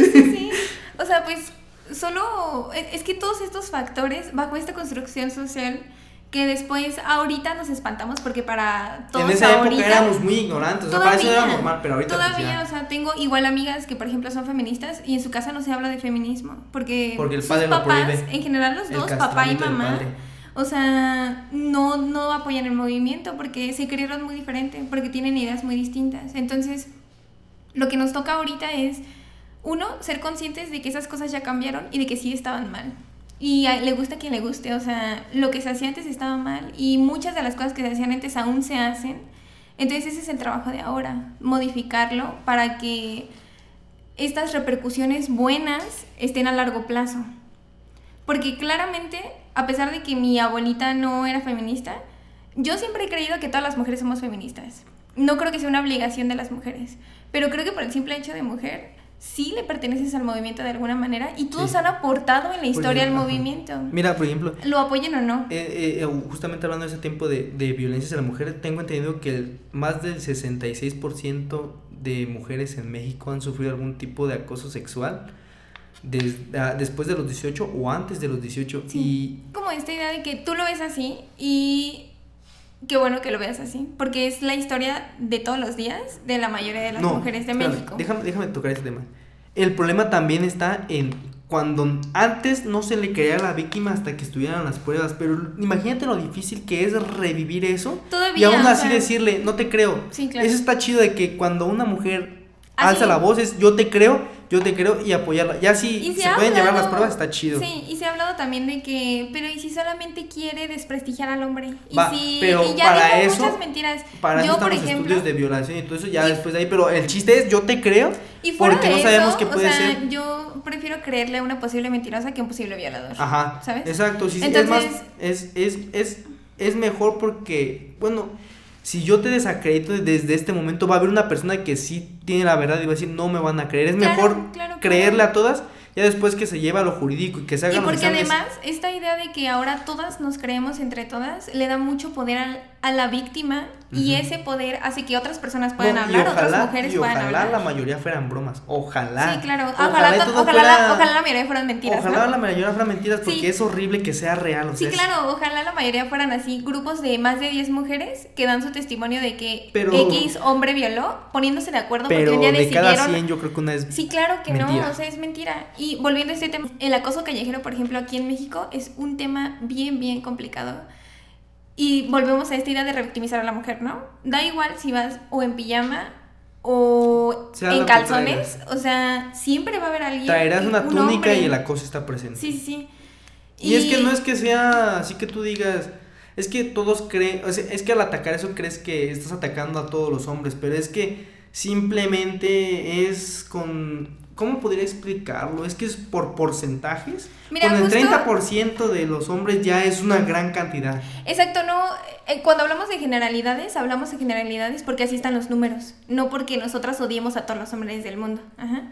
O sea, pues solo es es que todos estos factores bajo esta construcción social que después ahorita nos espantamos porque para todos en esa ahorita época éramos muy ignorantes, o sea, para eso era Todavía, normal, pero ahorita pues, Todavía, o sea, tengo igual amigas que, por ejemplo, son feministas y en su casa no se habla de feminismo. Porque, Porque el sus padre lo papás, prohíbe. en general los dos, papá y mamá, o sea, no, no apoyan el movimiento porque se crearon muy diferente, porque tienen ideas muy distintas. Entonces, lo que nos toca ahorita es, uno, ser conscientes de que esas cosas ya cambiaron y de que sí estaban mal. Y le gusta a quien le guste, o sea, lo que se hacía antes estaba mal y muchas de las cosas que se hacían antes aún se hacen. Entonces ese es el trabajo de ahora, modificarlo para que estas repercusiones buenas estén a largo plazo. Porque claramente, a pesar de que mi abuelita no era feminista, yo siempre he creído que todas las mujeres somos feministas. No creo que sea una obligación de las mujeres, pero creo que por el simple hecho de mujer, sí le perteneces al movimiento de alguna manera y todos Sí. han aportado en la historia al ajá. movimiento. Mira, por ejemplo, Lo apoyen o no. eh, eh, justamente hablando de ese tiempo de, de violencias a la mujer, tengo entendido que el- más del 66% de mujeres en México han sufrido algún tipo de acoso sexual des- ah, después de los 18 o antes de los 18. Sí. Como esta idea de que tú lo ves así y qué bueno que lo veas así, porque es la historia de todos los días de la mayoría de las No, mujeres de espérame, México. Déjame, déjame tocar ese tema. El problema también está en cuando antes no se le creía a la víctima hasta que estuvieran las pruebas, pero imagínate lo difícil que es revivir eso Todavía, y aún o así sea, decirle, no te creo. Sí, claro. Eso está chido de que cuando una mujer Así. alza la voz es yo te creo, yo te creo y apoyarla. Ya si se, pueden llevar las pruebas está chido. Sí, y se ha hablado también de que, pero ¿y si solamente quiere desprestigiar al hombre? Y Va, si pero y ya para dijo eso- muchas mentiras. Para Yo, eso por ejemplo, estudios de violación y todo eso ya Y- después de ahí, pero el chiste es yo te creo y fuera porque de no sabemos eso, qué puede o sea, ser. yo prefiero creerle a una posible mentirosa que a un posible violador. Ajá, ¿Sabes? Exacto, sí, sí, Entonces- es más, es, es, es, es mejor porque, bueno, si yo te desacredito desde este momento, va a haber una persona que sí tiene la verdad y va a decir, no me van a creer. Es Claro, mejor claro, claro. creerle a todas, ya después que se lleva a lo jurídico y que se Y hagan los porque además, esta idea de que ahora todas nos creemos entre todas le da mucho poder al- a la víctima y ese poder hace que otras personas puedan No, hablar, otras ojalá- mujeres y puedan ojalá hablar. la mayoría fueran bromas. Ojalá. Sí, claro. Ojalá, Ojalá, todo ojalá, la, fuera- ojalá la mayoría fueran mentiras. Ojalá ¿no? la mayoría fueran mentiras porque Sí. es horrible que sea real. O Sí, sea, es- claro, ojalá la mayoría fueran así, grupos de más de 10 mujeres que dan su testimonio de que Pero- X hombre violó, poniéndose de acuerdo porque Pero un día de cada decidieron... 100 yo creo que una es... Sí, claro que Mentira. no, o sea, es mentira. Y volviendo a este tema, el acoso callejero, por ejemplo, aquí en México es un tema bien, bien complicado. Y volvemos a esta idea de revictimizar a la mujer, ¿no? Da igual si vas o en pijama o Sea en calzones, o sea, siempre va a haber alguien. Traerás una un túnica hombre. y el acoso está presente. Sí, sí, sí. Y, es que no es que sea así que tú digas, es que todos creen, o sea, es que al atacar eso crees que estás atacando a todos los hombres, pero es que simplemente es con, ¿cómo podría explicarlo? Es que es por porcentajes. Mira, con el justo- 30% de los hombres ya es una gran cantidad. Exacto, no. eh, Cuando hablamos de generalidades, hablamos de generalidades porque así están los números, no porque nosotras odiemos a todos los hombres del mundo. Ajá.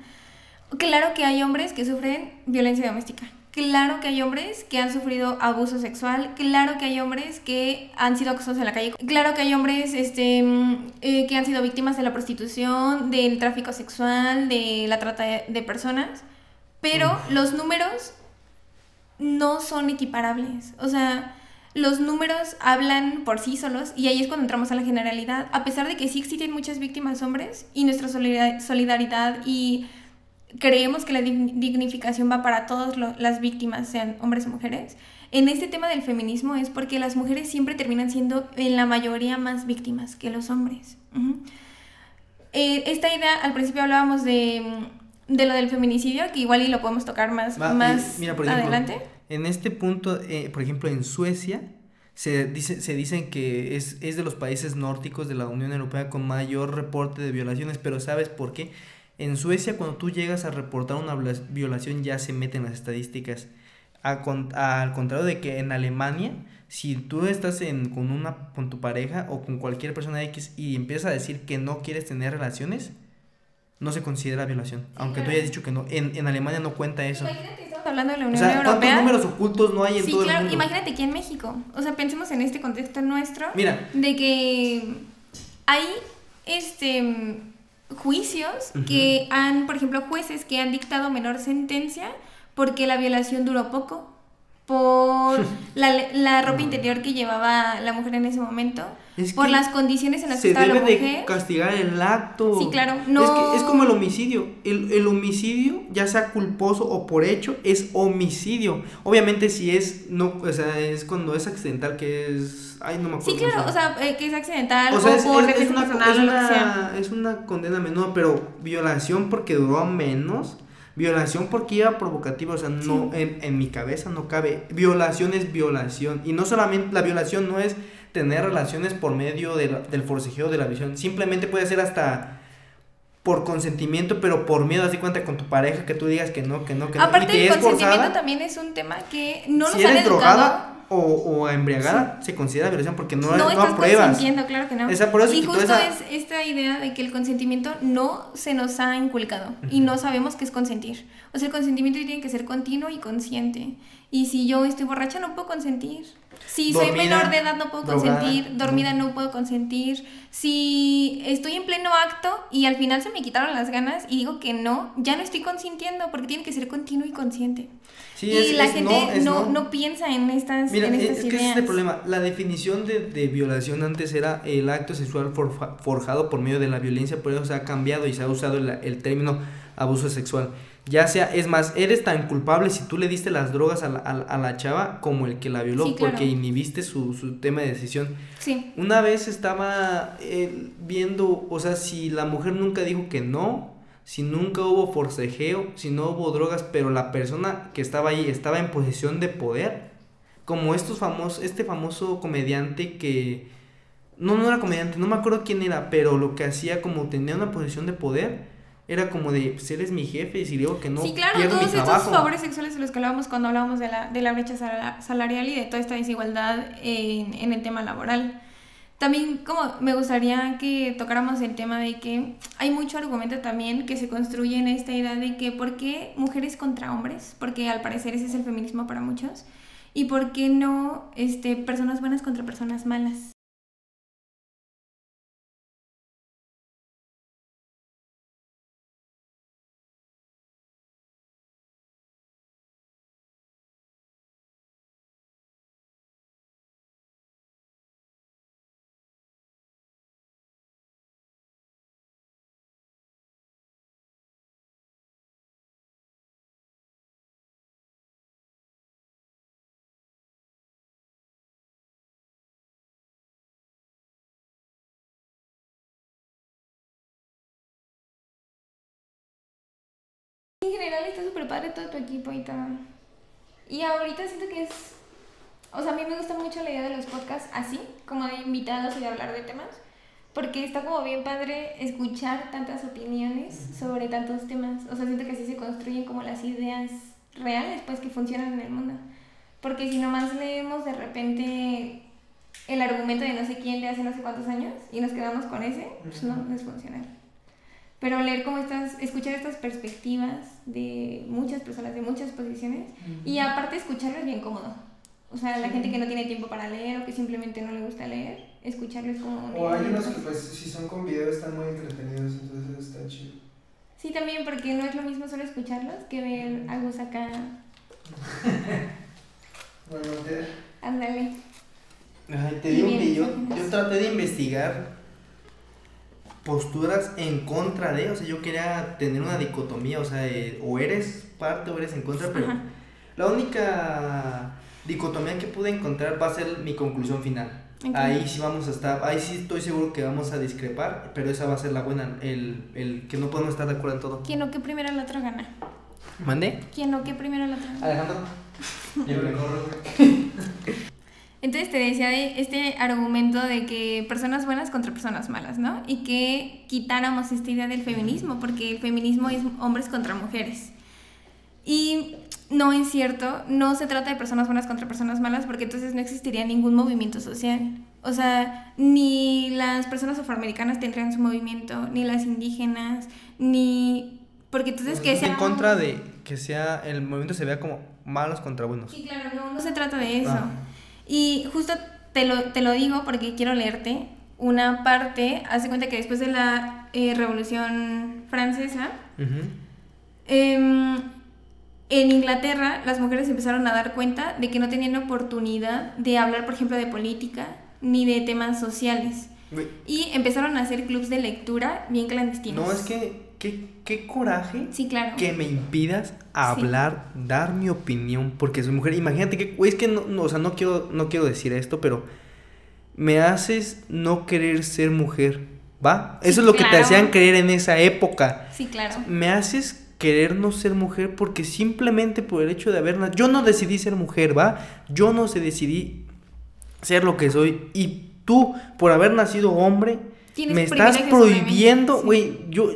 Claro que hay hombres que sufren violencia doméstica. Claro que hay hombres que han sufrido abuso sexual. Claro que hay hombres que han sido acosados en la calle. Claro que hay hombres este, mm, eh, que han sido víctimas de la prostitución, del tráfico sexual, de la trata de, personas. Pero los números no son equiparables. O sea, los números hablan por sí solos y ahí es cuando entramos a la generalidad. A pesar de que sí existen muchas víctimas hombres y nuestra solida- solidaridad y creemos que la dig- dignificación va para todas las víctimas, sean hombres o mujeres, en este tema del feminismo es porque las mujeres siempre terminan siendo en la mayoría más víctimas que los hombres. Eh, esta idea, al principio hablábamos de, mm, de lo del feminicidio, que igual y lo podemos tocar más, Va, más y mira, por ejemplo, adelante. En este punto, eh, por ejemplo, en Suecia, se, dice, se dicen que es, es de los países nórdicos de la Unión Europea con mayor reporte de violaciones, pero ¿sabes por qué? En Suecia, cuando tú llegas a reportar una viola- violación, ya se meten las estadísticas. Al contrario de que en Alemania, si tú estás en, con, una, con tu pareja o con cualquier persona X y empiezas a decir que no quieres tener relaciones, no se considera violación. Aunque tú claro. hayas dicho que no. En, en Alemania no cuenta eso. Imagínate, estamos hablando de la O Unión sea, ¿cuántos Europea. números ocultos no hay en Sí, todo el claro, mundo? imagínate aquí en México. O sea, pensemos en este contexto nuestro. Mira. De que hay este juicios que han, por ejemplo, jueces que han dictado menor sentencia porque la violación duró poco. Por la, la ropa interior que llevaba la mujer en ese momento. Es por las condiciones en las que Se estaba la debe mujer. de castigar el acto. Sí, claro, Es, no- que es como el homicidio. El, el homicidio, ya sea culposo o por hecho, es homicidio. Obviamente si es, no, o sea, es cuando es accidental que es... Ay, no me acuerdo. Sí, claro, se o sea, eh, que es accidental o, O sea, es, por es- es una, personal es, o lo que sea. una, es una condena menor, pero violación porque duró menos, violación porque iba provocativa, o sea, no, en, en mi cabeza no cabe. Violación es violación. Y no solamente, la violación no es tener relaciones por medio de la- del forcejeo de la visión, simplemente puede ser hasta por consentimiento, pero por miedo, de cuenta con tu pareja que tú digas que no, que no, que no. y Aparte, el consentimiento forzada. también es un tema que no si nos han eres educado. drogada o, o embriagada, se considera violación porque no, No, no, estás apruebas. consentiendo, claro que no. Esa- y justo esa- es esta idea de que el consentimiento no se nos ha inculcado y no sabemos qué es consentir. O sea, el consentimiento tiene que ser continuo y consciente. Y si yo estoy borracha, no puedo consentir. Si soy menor de edad, no puedo drogada. consentir. Dormida, no puedo consentir. Si estoy en pleno acto y al final se me quitaron las ganas y digo que no, ya no estoy consintiendo porque tiene que ser continuo y consciente. Sí, y es- la es gente no, no, piensa en estas, Mira, en es, estas es que ese es el problema. La definición de, de violación antes era el acto sexual forjado por medio de la violencia, por eso se ha cambiado y se ha usado el, el término abuso sexual. Ya sea, es más, eres tan culpable si tú le diste las drogas a la, a, a la chava como el que la violó, Sí, claro. porque inhibiste su, su tema de decisión. Sí. Una vez estaba eh, viendo, o sea, si la mujer nunca dijo que no, si nunca hubo forcejeo, si no hubo drogas, pero la persona que estaba ahí estaba en posesión de poder, como estos famosos, este famoso comediante que no, no era comediante, no me acuerdo quién era, pero lo que hacía como tenía una posición de poder era como de, pues eres mi jefe y si digo que no sí, claro, pierdo mi todos estos trabajo. favores sexuales de los que hablábamos cuando hablábamos de la, de la brecha sala- salarial y de toda esta desigualdad en, en el tema laboral. También como me gustaría que tocáramos el tema de que hay mucho argumento también que se construye en esta idea de que por qué mujeres contra hombres, porque al parecer ese es el feminismo para muchos, y por qué no este, personas buenas contra personas malas. En general está súper padre todo tu equipo y todo. Y ahorita siento que es... O sea, a mí me gusta mucho la idea de los podcasts así, como de invitados y de hablar de temas. Porque está como bien padre escuchar tantas opiniones sobre tantos temas. O sea, siento que así se construyen como las ideas reales, pues, que funcionan en el mundo. Porque si nomás leemos de repente el argumento de no sé quién de hace no sé cuántos años y nos quedamos con ese, pues no, no es funcional. Pero leer como estas, escuchar estas perspectivas de muchas personas, de muchas posiciones, y aparte escucharlo es bien cómodo. O sea, la gente que no tiene tiempo para leer o que simplemente no le gusta leer, escucharlo es como... O hay unos que pues si son con video están muy entretenidos, entonces está chido. Sí, también porque no es lo mismo solo escucharlos que ver algo acá. Bueno, ya. Ándale. Ay, te digo que yo, yo traté de investigar posturas en contra de, o sea, yo quería tener una dicotomía, o sea, eh, o eres parte o eres en contra, pero Ajá. la única dicotomía que pude encontrar va a ser mi conclusión final. Ok. Ahí sí vamos a estar, ahí sí estoy seguro que vamos a discrepar, pero esa va a ser la buena, el, el que no podemos estar de acuerdo en todo. Quien no que primero el otro gana. ¿Mandé? Quien no que primero el otro gana. Alejandro. Yo. Entonces te decía de este argumento de que personas buenas contra personas malas, ¿no? Y que quitáramos esta idea del feminismo, porque el feminismo es hombres contra mujeres. Y no es cierto, no se trata de personas buenas contra personas malas, porque entonces no existiría ningún movimiento social. O sea, ni las personas afroamericanas tendrían su movimiento, ni las indígenas, ni... Porque entonces que sea... en contra de que sea, el movimiento se vea como malos contra buenos. Sí, claro, no, no se trata de eso. Ah. Y justo te lo, te lo digo porque quiero leerte una parte, hace cuenta que después de la eh, Revolución Francesa, em, en Inglaterra las mujeres empezaron a dar cuenta de que no tenían oportunidad de hablar, por ejemplo, de política ni de temas sociales. Y empezaron a hacer clubs de lectura bien clandestinos. No, es que, qué, qué coraje Sí, claro. que me impidas hablar, dar mi opinión, porque soy mujer. Imagínate que, es que no, no, o sea, no quiero, no quiero decir esto, pero me haces no querer ser mujer, ¿va? Sí, Eso es lo que te hacían creer en esa época. Sí, claro. Me haces querer no ser mujer porque simplemente por el hecho de haber nacido, yo no decidí ser mujer, ¿va? Yo no se decidí ser lo que soy y tú por haber nacido hombre me estás prohibiendo, sí. güey, yo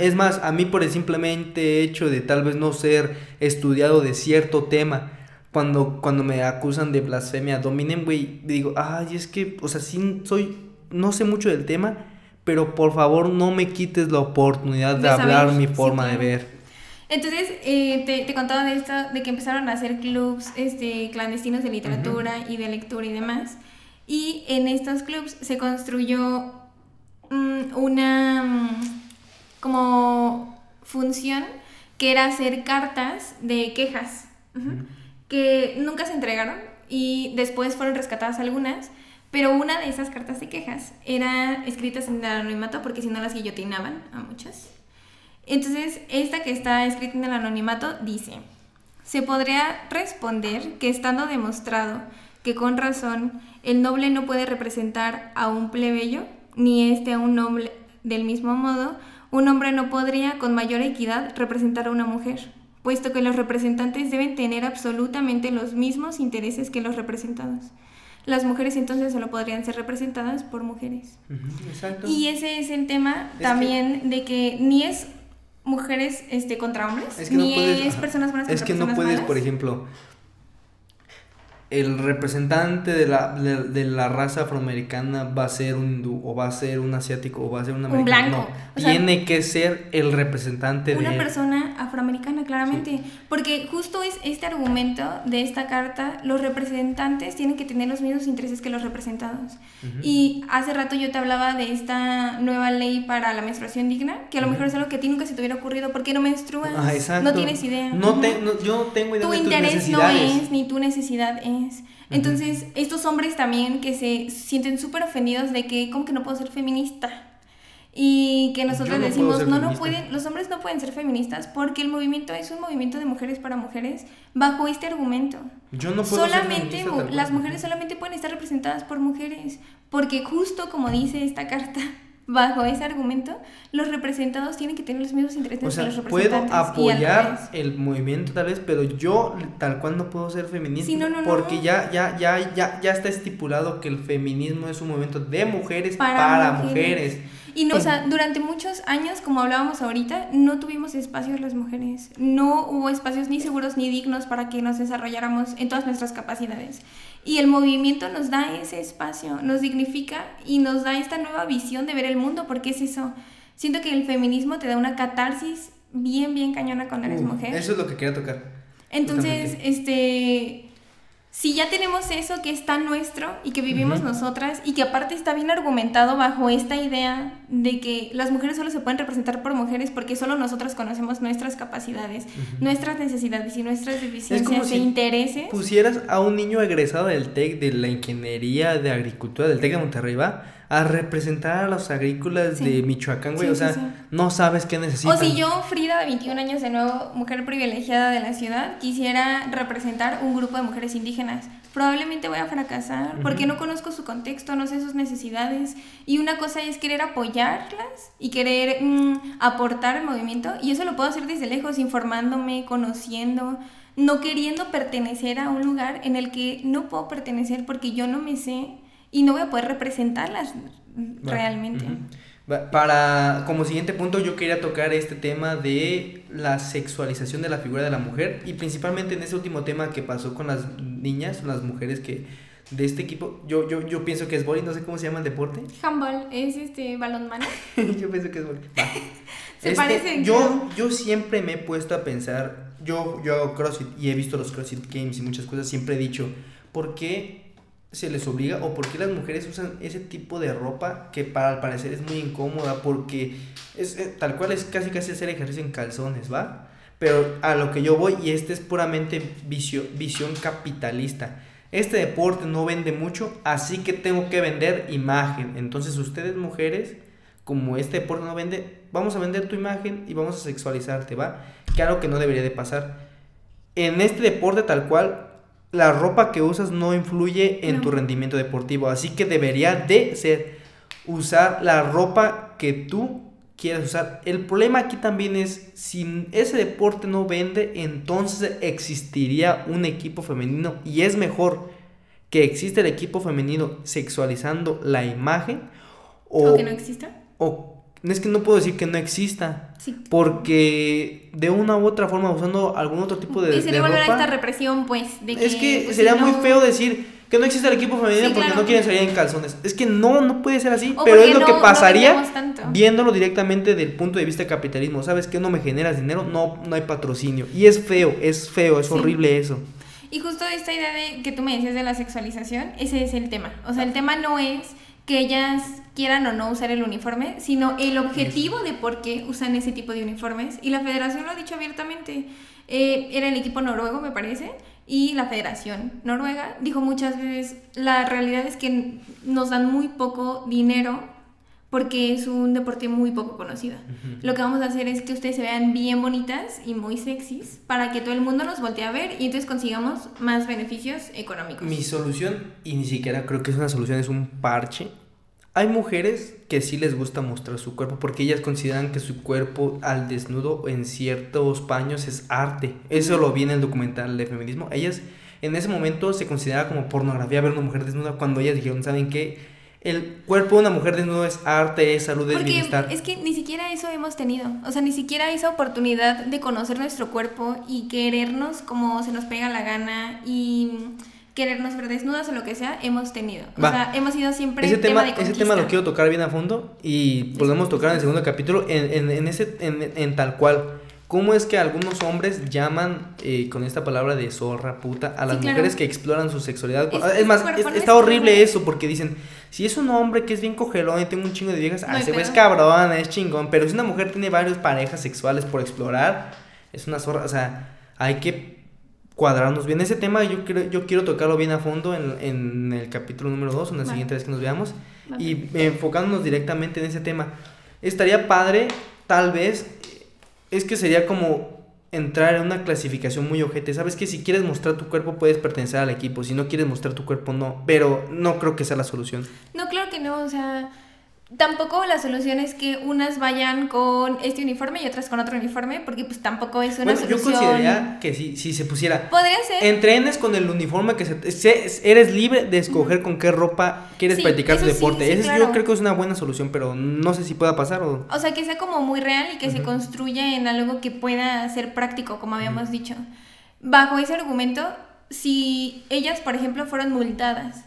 es más, a mí por el simplemente hecho de tal vez no ser estudiado de cierto tema cuando cuando me acusan de blasfemia dominen, güey, digo, "Ay, es que, o sea, sí soy no sé mucho del tema, pero por favor no me quites la oportunidad de, De hablar mi sí, forma de ver." Entonces, eh, te, te contaba de esto, de que empezaron a hacer clubs este, clandestinos de literatura y de lectura y demás. Y en estos clubs se construyó una mm, como función que era hacer cartas de quejas, que nunca se entregaron y después fueron rescatadas algunas. Pero una de esas cartas de quejas era escritas en el anonimato porque si no las guillotinaban a muchas. Entonces, esta que está escrita en el anonimato dice, se podría responder que estando demostrado que con razón el noble no puede representar a un plebeyo, ni este a un noble del mismo modo, un hombre no podría con mayor equidad representar a una mujer, puesto que los representantes deben tener absolutamente los mismos intereses que los representados. Las mujeres entonces solo podrían ser representadas por mujeres. Exacto. Y ese es el tema Es también de que ni es mujeres este contra hombres, Es que no ni puedes- es personas buenas Es contra que no personas puedes, malas. por ejemplo, el representante de la, de, de la raza afroamericana va a ser un hindú, o va a ser un asiático, o va a ser un Un americano. blanco. No, O sea, tiene que ser el representante una de... persona afroamericana, claramente. Porque justo es este argumento de esta carta, los representantes tienen que tener los mismos intereses que los representados. Ujú. Y hace rato yo te hablaba de esta nueva ley para la menstruación digna, que a lo mejor es algo que a ti nunca se te hubiera ocurrido, porque no menstruas, exacto. no tienes idea. No te- no- yo no tengo idea tu de tus interés no necesidades. es, ni tu necesidad es. Entonces, estos hombres también que se sienten súper ofendidos de que, ¿cómo que no puedo ser feminista? Y que nosotros no decimos, ser no, no feminista". pueden, los hombres no pueden ser feministas porque el movimiento es un movimiento de mujeres para mujeres bajo este argumento. Yo no puedo ser solamente feminista, mu- tal las mujeres solamente pueden estar representadas por mujeres, porque justo como dice esta carta, bajo ese argumento, los representados tienen que tener los mismos intereses O sea, que los puedo representantes. al apoyar el movimiento tal vez, pero yo tal cual no puedo ser feminista Sí, no, no, no. porque ya ya ya ya ya está estipulado que el feminismo es un movimiento de mujeres para, Para mujeres. mujeres. Y no, o sea, durante muchos años, como hablábamos ahorita, no tuvimos espacios las mujeres. No hubo espacios ni seguros ni dignos para que nos desarrolláramos en todas nuestras capacidades. Y el movimiento nos da ese espacio, nos dignifica y nos da esta nueva visión de ver el mundo, porque es eso. Siento que el feminismo te da una catarsis bien, bien cañona cuando eres mujer. Eso es lo que quería tocar. Entonces, justamente. este, si ya tenemos eso que es tan nuestro y que vivimos nosotras y que aparte está bien argumentado bajo esta idea de que las mujeres solo se pueden representar por mujeres porque solo nosotras conocemos nuestras capacidades, nuestras necesidades y nuestras deficiencias si e intereses. Pusieras a un niño egresado del TEC de la ingeniería de agricultura del TEC de Monterrey, ¿va? A representar a los agrícolas Sí. de Michoacán, güey. Sí, o sea, sí, no sabes qué necesitan. O si yo, Frida, de 21 años de nuevo, mujer privilegiada de la ciudad, quisiera representar un grupo de mujeres indígenas, probablemente voy a fracasar porque Ujú. no conozco su contexto, no sé sus necesidades. Y una cosa es querer apoyarlas y querer mm, aportar al movimiento, y eso lo puedo hacer desde lejos, informándome, conociendo, no queriendo pertenecer a un lugar en el que no puedo pertenecer porque yo no me sé y no voy a poder representarlas Va, realmente. Para, como siguiente punto, yo quería tocar este tema de la sexualización de la figura de la mujer y principalmente en ese último tema que pasó con las niñas, las mujeres que de este equipo, yo, yo, yo pienso que es boli, no sé cómo se llama el deporte, Handball es este balonmano. yo pienso que es boli. Se Este, parecen, yo, yo siempre me he puesto a pensar, yo, yo hago CrossFit y he visto los CrossFit Games y muchas cosas, siempre he dicho, ¿por qué se les obliga o por qué las mujeres usan ese tipo de ropa que para al parecer es muy incómoda? Porque es eh, tal cual es casi casi hacer ejercicio en calzones, ¿va? Pero a lo que yo voy, y este es puramente visio- visión capitalista. Este deporte no vende mucho, así que tengo que vender imagen. Entonces ustedes mujeres, como este deporte no vende, vamos a vender tu imagen y vamos a sexualizarte, ¿va? Que algo que no debería de pasar. En este deporte tal cual, la ropa que usas no influye en No. tu rendimiento deportivo, así que debería de ser usar la ropa que tú quieras usar. El problema aquí también es, si ese deporte no vende, entonces existiría un equipo femenino y es mejor que exista el equipo femenino sexualizando la imagen o, ¿O que no exista? o- es que no puedo decir que no exista Sí. porque de una u otra forma usando algún otro tipo de, y sería volver a esta represión, pues, de que... es que pues, sería si muy no- feo decir que no existe el equipo femenino Sí, porque claro. no quieren salir en calzones. Es que no, no puede ser así. O pero es lo no- que no pasaría viéndolo directamente del punto de vista de capitalismo. ¿Sabes que No me generas dinero, no, no hay patrocinio. Y es feo, es feo, es Sí. horrible eso. Y justo esta idea de que tú me decías de la sexualización, ese es el tema. O sea, el tema no es que ellas quieran o no usar el uniforme, sino el objetivo de por qué usan ese tipo de uniformes. Y la federación lo ha dicho abiertamente. Eh, era el equipo noruego, me parece, y la federación noruega dijo muchas veces, la realidad es que nos dan muy poco dinero porque es un deporte muy poco conocido. Lo que vamos a hacer es que ustedes se vean bien bonitas y muy sexys para que todo el mundo nos voltee a ver y entonces consigamos más beneficios económicos. Mi solución, y ni siquiera creo que es una solución, es un parche. Hay mujeres que sí les gusta mostrar su cuerpo porque ellas consideran que su cuerpo al desnudo en ciertos paños es arte. Eso lo vi en el documental de feminismo. Ellas en ese momento se consideraba como pornografía ver una mujer desnuda cuando ellas dijeron, ¿saben qué? El cuerpo de una mujer desnuda es arte, es salud, es Porque bienestar. es que ni siquiera eso hemos tenido, o sea, ni siquiera esa oportunidad de conocer nuestro cuerpo y querernos como se nos pega la gana y querernos ver desnudas o lo que sea, hemos tenido. O Va. sea, hemos sido siempre Ese tema, de ese conquista. tema lo quiero tocar bien a fondo y podemos tocar en el segundo capítulo en, en, en ese, en, en tal cual. ¿Cómo es que algunos hombres llaman eh, con esta palabra de zorra, puta, a las claro. mujeres que exploran su sexualidad? Es- Es, es más, es- está horrible eso porque dicen, si es un hombre que es bien cogelón y tengo un chingo de viejas, No ah, ese güey es cabrón, es chingón. Pero si una mujer tiene varias parejas sexuales por explorar, es una zorra, o sea, hay que cuadrarnos bien. Ese tema yo quiero, yo quiero tocarlo bien a fondo en, en el capítulo número 2, en la siguiente vez que nos veamos. Y enfocándonos directamente en ese tema. Estaría padre, tal vez, es que sería como entrar en una clasificación muy ojete. Sabes que si quieres mostrar tu cuerpo puedes pertenecer al equipo, si no quieres mostrar tu cuerpo no, pero no creo que sea la solución. No, claro que no, o sea, tampoco la solución es que unas vayan con este uniforme y otras con otro uniforme, porque pues tampoco es una Bueno, yo solución. consideraría que si, si se pusiera Podría ser. Entrenes con el uniforme que se, se- eres libre de escoger con qué ropa quieres Sí, practicar tu sí, deporte. sí, claro. yo creo que es una buena solución, pero no sé si pueda pasar o O sea, que sea como muy real y que se construya en algo que pueda ser práctico, como habíamos dicho. Bajo ese argumento, si ellas, por ejemplo, fueron multadas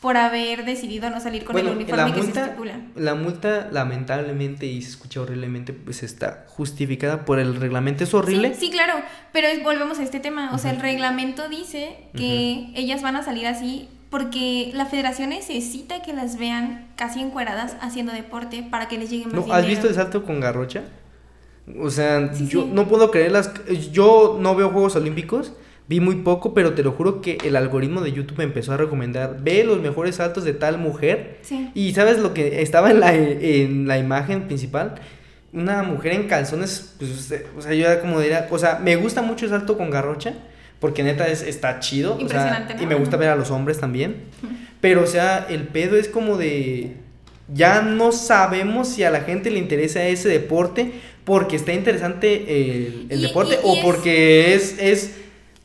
por haber decidido no salir con bueno, el la uniforme que se multa, estipula. la multa lamentablemente y se escucha horriblemente pues está justificada por el reglamento. Es horrible. Sí, sí, claro, pero es- volvemos a este tema. O sea, el reglamento dice que ellas van a salir así porque la federación necesita que las vean casi encueradas haciendo deporte para que les llegue más ¿No, dinero. ¿Has visto el salto con garrocha? O sea, Sí, yo sí. no puedo creer las... Yo no veo Juegos Olímpicos, vi muy poco, pero te lo juro que el algoritmo de YouTube me empezó a recomendar, ve los mejores saltos de tal mujer. Sí. Y ¿sabes lo que estaba en la, en la imagen principal? Una mujer en calzones, pues, o sea, yo era como diría, o sea, me gusta mucho el salto con garrocha, porque neta es, está chido, o sea, Impresionante, ¿no? y me gusta ver a los hombres también, pero o sea, el pedo es como de, ya no sabemos si a la gente le interesa ese deporte porque está interesante el, el Y- deporte y- y o es- porque es, es,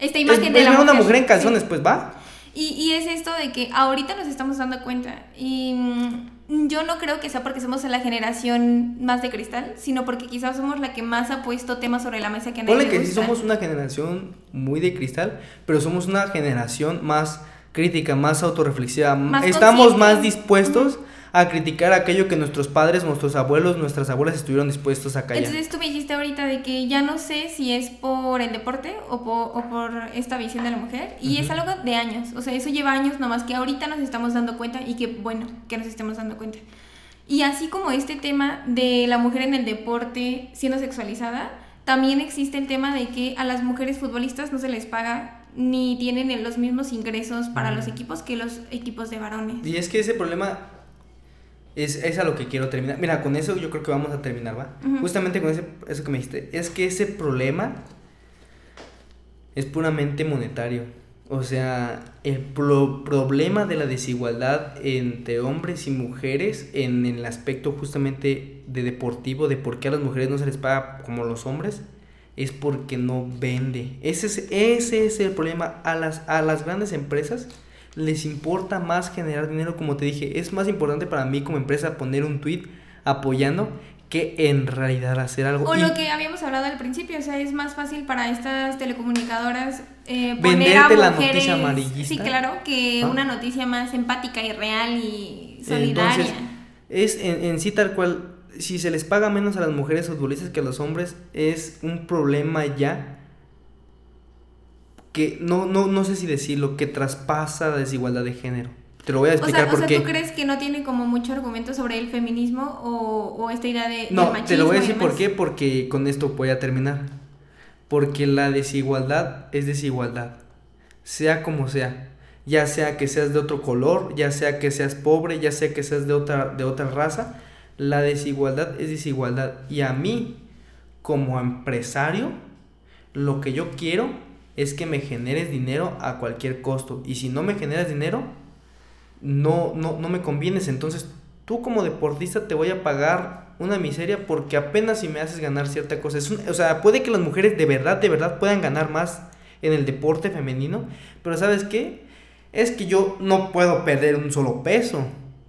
Esta es, imagen es de la a una mujer, mujer en calzones, sí. pues va. Y, y es esto de que ahorita nos estamos dando cuenta. Y mm, yo no creo que sea porque somos la generación más de cristal, sino porque quizás somos la que más ha puesto temas sobre la mesa que a nadie Ponle le que sí somos una generación muy de cristal, pero somos una generación más crítica, más autorreflexiva. Más Estamos consciente. más dispuestos a criticar aquello que nuestros padres, nuestros abuelos, nuestras abuelas estuvieron dispuestos a callar. Entonces tú me dijiste ahorita de que ya no sé si es por el deporte o por, o por esta visión de la mujer. Y es algo de años. O sea, eso lleva años, nomás que ahorita nos estamos dando cuenta y que bueno que nos estemos dando cuenta. Y así como este tema de la mujer en el deporte siendo sexualizada, también existe el tema de que a las mujeres futbolistas no se les paga ni tienen los mismos ingresos para los equipos que los equipos de varones. Y es que ese problema es, es a lo que quiero terminar. Mira, con eso yo creo que vamos a terminar, ¿va? Ujú. Justamente con ese, eso que me dijiste. Es que ese problema es puramente monetario. O sea, el pro- problema de la desigualdad entre hombres y mujeres en el aspecto justamente de deportivo, de por qué a las mujeres no se les paga como los hombres, es porque no vende. Ese es, ese es el problema. A las, a las grandes empresas les importa más generar dinero, como te dije. Es más importante para mí como empresa poner un tweet apoyando que en realidad hacer algo. O Y- lo que habíamos hablado al principio, o sea, es más fácil para estas telecomunicadoras eh, poner a Venderte la mujeres, noticia amarillista. Sí, claro, que Ah. una noticia más empática y real y solidaria. Entonces, es en, en sí tal cual, si se les paga menos a las mujeres futbolistas que a los hombres, es un problema ya que no, no, no sé si decirlo, que traspasa la desigualdad de género. Te lo voy a o explicar sea, o por sea, qué. ¿tú crees que no tiene como mucho argumento sobre el feminismo o, o esta idea de, del No, te lo voy a decir por qué, porque con esto voy a terminar. Porque la desigualdad es desigualdad, sea como sea. Ya sea que seas de otro color, ya sea que seas pobre, ya sea que seas de otra, de otra raza, la desigualdad es desigualdad. Y a mí, como empresario, lo que yo quiero es que me generes dinero a cualquier costo. Y si no me generas dinero, no, no, no me convienes. Entonces, tú como deportista te voy a pagar una miseria porque apenas si me haces ganar cierta cosa. Es un- o sea, puede que las mujeres de verdad, de verdad puedan ganar más en el deporte femenino, pero ¿sabes qué? Es que yo no puedo perder un solo peso,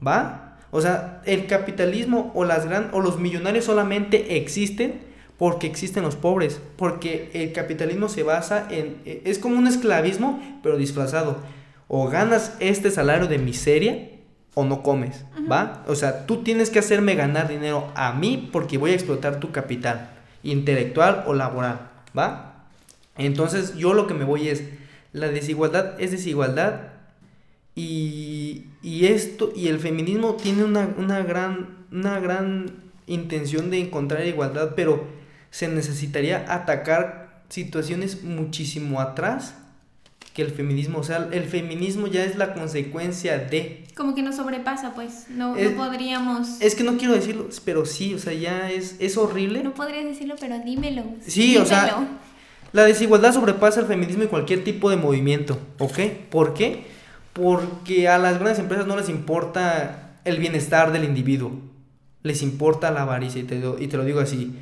¿va? O sea, el capitalismo o las gran o los millonarios solamente existen porque existen los pobres, porque el capitalismo se basa en eh, es como un esclavismo, pero disfrazado. O ganas este salario de miseria o no comes, ¿va? O sea, tú tienes que hacerme ganar dinero a mí porque voy a explotar tu capital intelectual o laboral, ¿va? Entonces, yo lo que me voy es la desigualdad es desigualdad y, y esto y el feminismo tiene una, una gran una gran intención de encontrar igualdad, pero se necesitaría atacar situaciones muchísimo atrás que el feminismo, o sea, el feminismo ya es la consecuencia de Como que nos sobrepasa, pues. No, Es- no podríamos. es que no quiero decirlo, pero sí, o sea, ya es es horrible. No podrías decirlo, pero dímelo. Sí, o sea, dímelo. La desigualdad sobrepasa el feminismo y cualquier tipo de movimiento, ¿ok? ¿Por qué? Porque a las grandes empresas no les importa el bienestar del individuo. Les importa la avaricia y te, lo- y te lo digo así.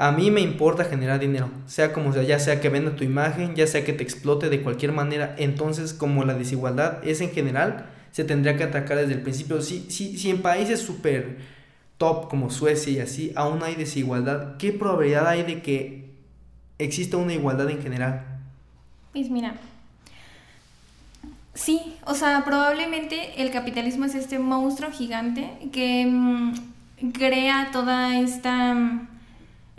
A mí me importa generar dinero, sea como sea, ya sea que venda tu imagen, ya sea que te explote de cualquier manera. Entonces, como la desigualdad es en general, se tendría que atacar desde el principio. Si, si, si en países súper top como Suecia y así, aún hay desigualdad, ¿qué probabilidad hay de que exista una igualdad en general? Pues mira, sí, o sea, probablemente el capitalismo es este monstruo gigante que mm, crea toda esta mm,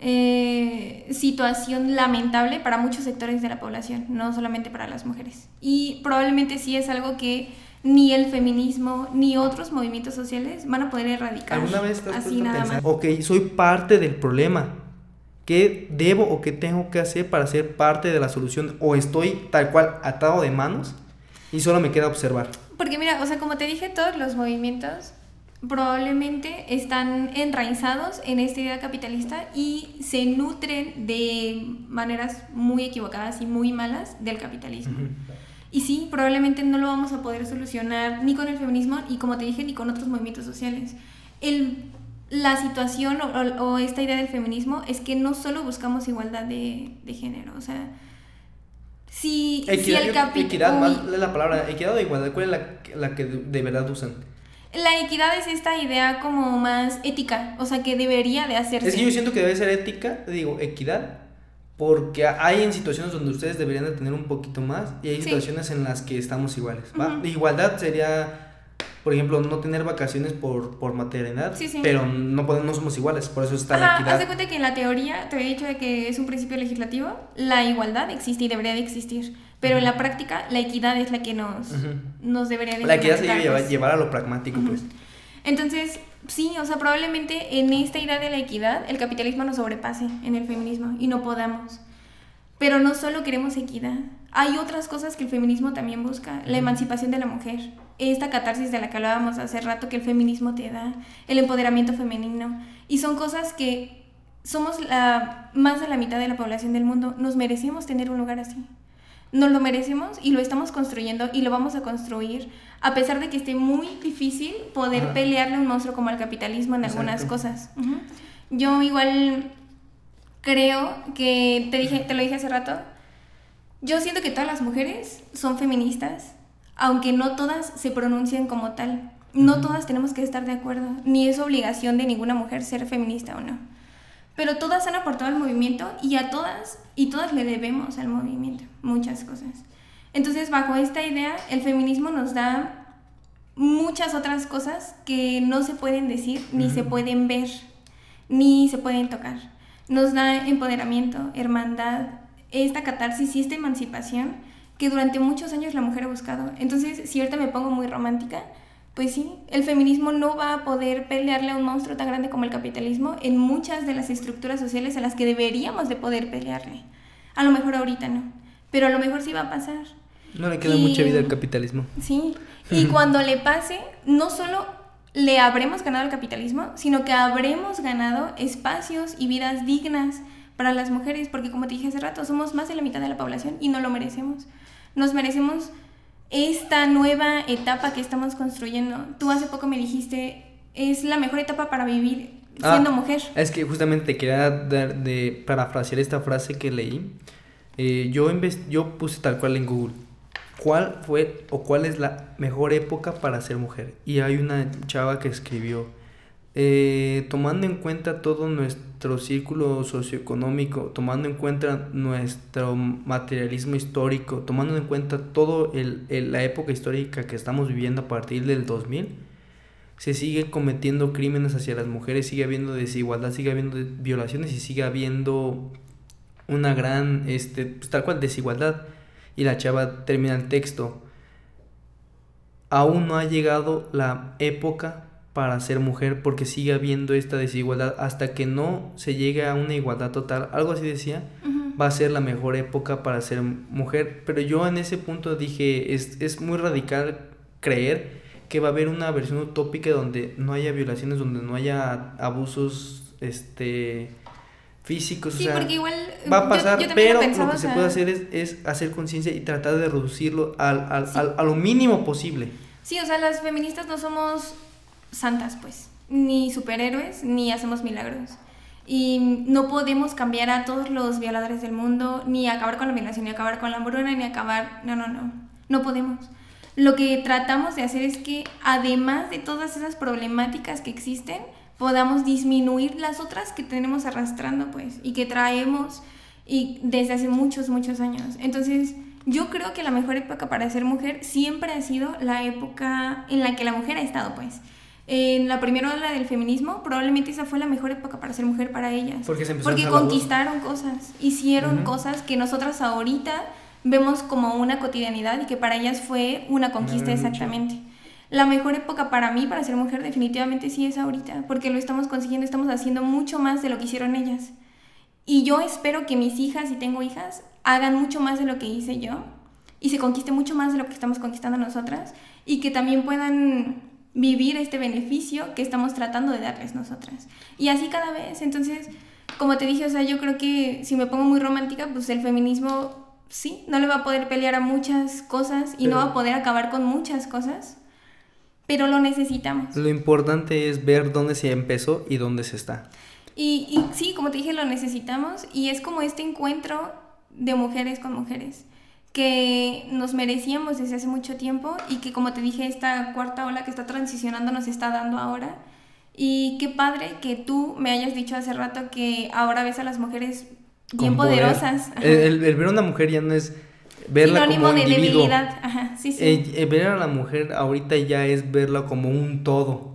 eh, situación lamentable para muchos sectores de la población, no solamente para las mujeres. Y probablemente sí es algo que ni el feminismo ni otros movimientos sociales van a poder erradicar. ¿Alguna vez te has así nada pensar, más. ok, soy parte del problema? ¿Qué debo o qué tengo que hacer para ser parte de la solución? ¿O estoy tal cual atado de manos y solo me queda observar? Porque mira, o sea, como te dije, todos los movimientos probablemente están enraizados en esta idea capitalista y se nutren de maneras muy equivocadas y muy malas del capitalismo. Y sí, probablemente no lo vamos a poder solucionar ni con el feminismo y como te dije, ni con otros movimientos sociales. El, la situación o, o- o esta idea del feminismo es que no solo buscamos igualdad de, de género, o sea, si, el yo- capi- equidad, Uy, la palabra equidad o igualdad, ¿cuál es la, la que de, de verdad usan? La equidad es esta idea como más ética, o sea, que debería de hacerse. Es que yo siento que debe ser ética, digo, equidad, porque hay en situaciones donde ustedes deberían de tener un poquito más y hay Sí. situaciones en las que estamos iguales. Igualdad sería, por ejemplo, no tener vacaciones por, por maternidad, Sí, sí. pero no, podemos, no somos iguales, por eso está la Ajá, haz equidad. de cuenta que en la teoría, te había dicho de que es un principio legislativo, la igualdad existe y debería de existir, pero en la práctica la equidad es la que nos, Ujú. nos debería de La equidad se debe llevar, pues. llevar a lo pragmático, pues. Entonces, sí, o sea, probablemente en esta idea de la equidad el capitalismo nos sobrepase en el feminismo y no podamos. Pero no solo queremos equidad, hay otras cosas que el feminismo también busca, la emancipación de la mujer, esta catarsis de la que hablábamos hace rato que el feminismo te da, el empoderamiento femenino, y son cosas que somos la, más de la mitad de la población del mundo, nos merecemos tener un lugar así. Nos lo merecemos y lo estamos construyendo y lo vamos a construir a pesar de que esté muy difícil poder pelearle a un monstruo como al capitalismo en algunas Exacto. cosas. Ujú. Yo igual creo que te dije, te lo dije hace rato. Yo siento que todas las mujeres son feministas, aunque no todas se pronuncian como tal. No todas tenemos que estar de acuerdo, ni es obligación de ninguna mujer ser feminista o no. Pero todas han aportado al movimiento y a todas, y todas le debemos al movimiento muchas cosas. Entonces, bajo esta idea, el feminismo nos da muchas otras cosas que no se pueden decir, ni se pueden ver, ni se pueden tocar. Nos da empoderamiento, hermandad, esta catarsis y esta emancipación que durante muchos años la mujer ha buscado. Entonces, si ahorita me pongo muy romántica, pues sí, el feminismo no va a poder pelearle a un monstruo tan grande como el capitalismo en muchas de las estructuras sociales a las que deberíamos de poder pelearle. A lo mejor ahorita no, pero a lo mejor sí va a pasar. No le queda Y- mucha vida al capitalismo. Sí, y cuando le pase, no solo le habremos ganado al capitalismo, sino que habremos ganado espacios y vidas dignas para las mujeres, porque como te dije hace rato, somos más de la mitad de la población y no lo merecemos. Nos merecemos esta nueva etapa que estamos construyendo. Tú hace poco me dijiste, es la mejor etapa para vivir siendo Ah, mujer. Es que justamente quería dar de parafrasear esta frase que leí. Eh, yo puse tal cual en Google. ¿Cuál fue o cuál es la mejor época para ser mujer? Y hay una chava que escribió, eh, tomando en cuenta todo nuestro círculo socioeconómico, tomando en cuenta nuestro materialismo histórico, tomando en cuenta todo el, la época histórica que estamos viviendo a partir del 2000, se sigue cometiendo crímenes hacia las mujeres, sigue habiendo desigualdad, sigue habiendo violaciones y sigue habiendo una gran, este, pues, tal cual, desigualdad. Y la chava termina el texto. Aún no ha llegado la época para ser mujer porque sigue habiendo esta desigualdad hasta que no se llegue a una igualdad total, algo así decía, va a ser la mejor época para ser mujer. Pero yo en ese punto dije, es, es muy radical creer que va a haber una versión utópica donde no haya violaciones, donde no haya abusos este físicos. Sí, o sea, porque igual... va a pasar, yo pero pensaba, lo que o se puede hacer es, es hacer conciencia y tratar de reducirlo al, al- Sí. al- a lo mínimo posible. Sí, o sea, las feministas no somos santas, pues, ni superhéroes, ni hacemos milagros. Y no podemos cambiar a todos los violadores del mundo, ni acabar con la violación, ni acabar con la hambruna, ni acabar... No, no, no. No podemos. Lo que tratamos de hacer es que, además de todas esas problemáticas que existen, podamos disminuir las otras que tenemos arrastrando, pues, y que traemos y desde hace muchos, muchos años. Entonces, yo creo que la mejor época para ser mujer siempre ha sido la época en la que la mujer ha estado, pues en la primera ola del feminismo, probablemente esa fue la mejor época para ser mujer para ellas. Porque, se Porque conquistaron cosas, hicieron cosas que nosotras ahorita vemos como una cotidianidad y que para ellas fue una conquista exactamente. La mejor época para mí, para ser mujer, definitivamente sí es ahorita, porque lo estamos consiguiendo, estamos haciendo mucho más de lo que hicieron ellas. Y yo espero que mis hijas, si tengo hijas, hagan mucho más de lo que hice yo y se conquiste mucho más de lo que estamos conquistando nosotras y que también puedan vivir este beneficio que estamos tratando de darles nosotras. Y así cada vez. Entonces, como te dije, o sea, yo creo que si me pongo muy romántica, pues el feminismo sí, no le va a poder pelear a muchas cosas y no va a poder acabar con muchas cosas, pero lo necesitamos. Lo importante es ver dónde se empezó y dónde se está. Y, y sí, como te dije, lo necesitamos y es como este encuentro de mujeres con mujeres que nos merecíamos desde hace mucho tiempo y que como te dije esta cuarta ola que está transicionando nos está dando ahora y qué padre que tú me hayas dicho hace rato que ahora ves a las mujeres bien poderosas. El, ver a una mujer ya no es verla como de individuo. debilidad. Ajá, sí, sí. Eh, ver a la mujer ahorita ya es verla como un todo.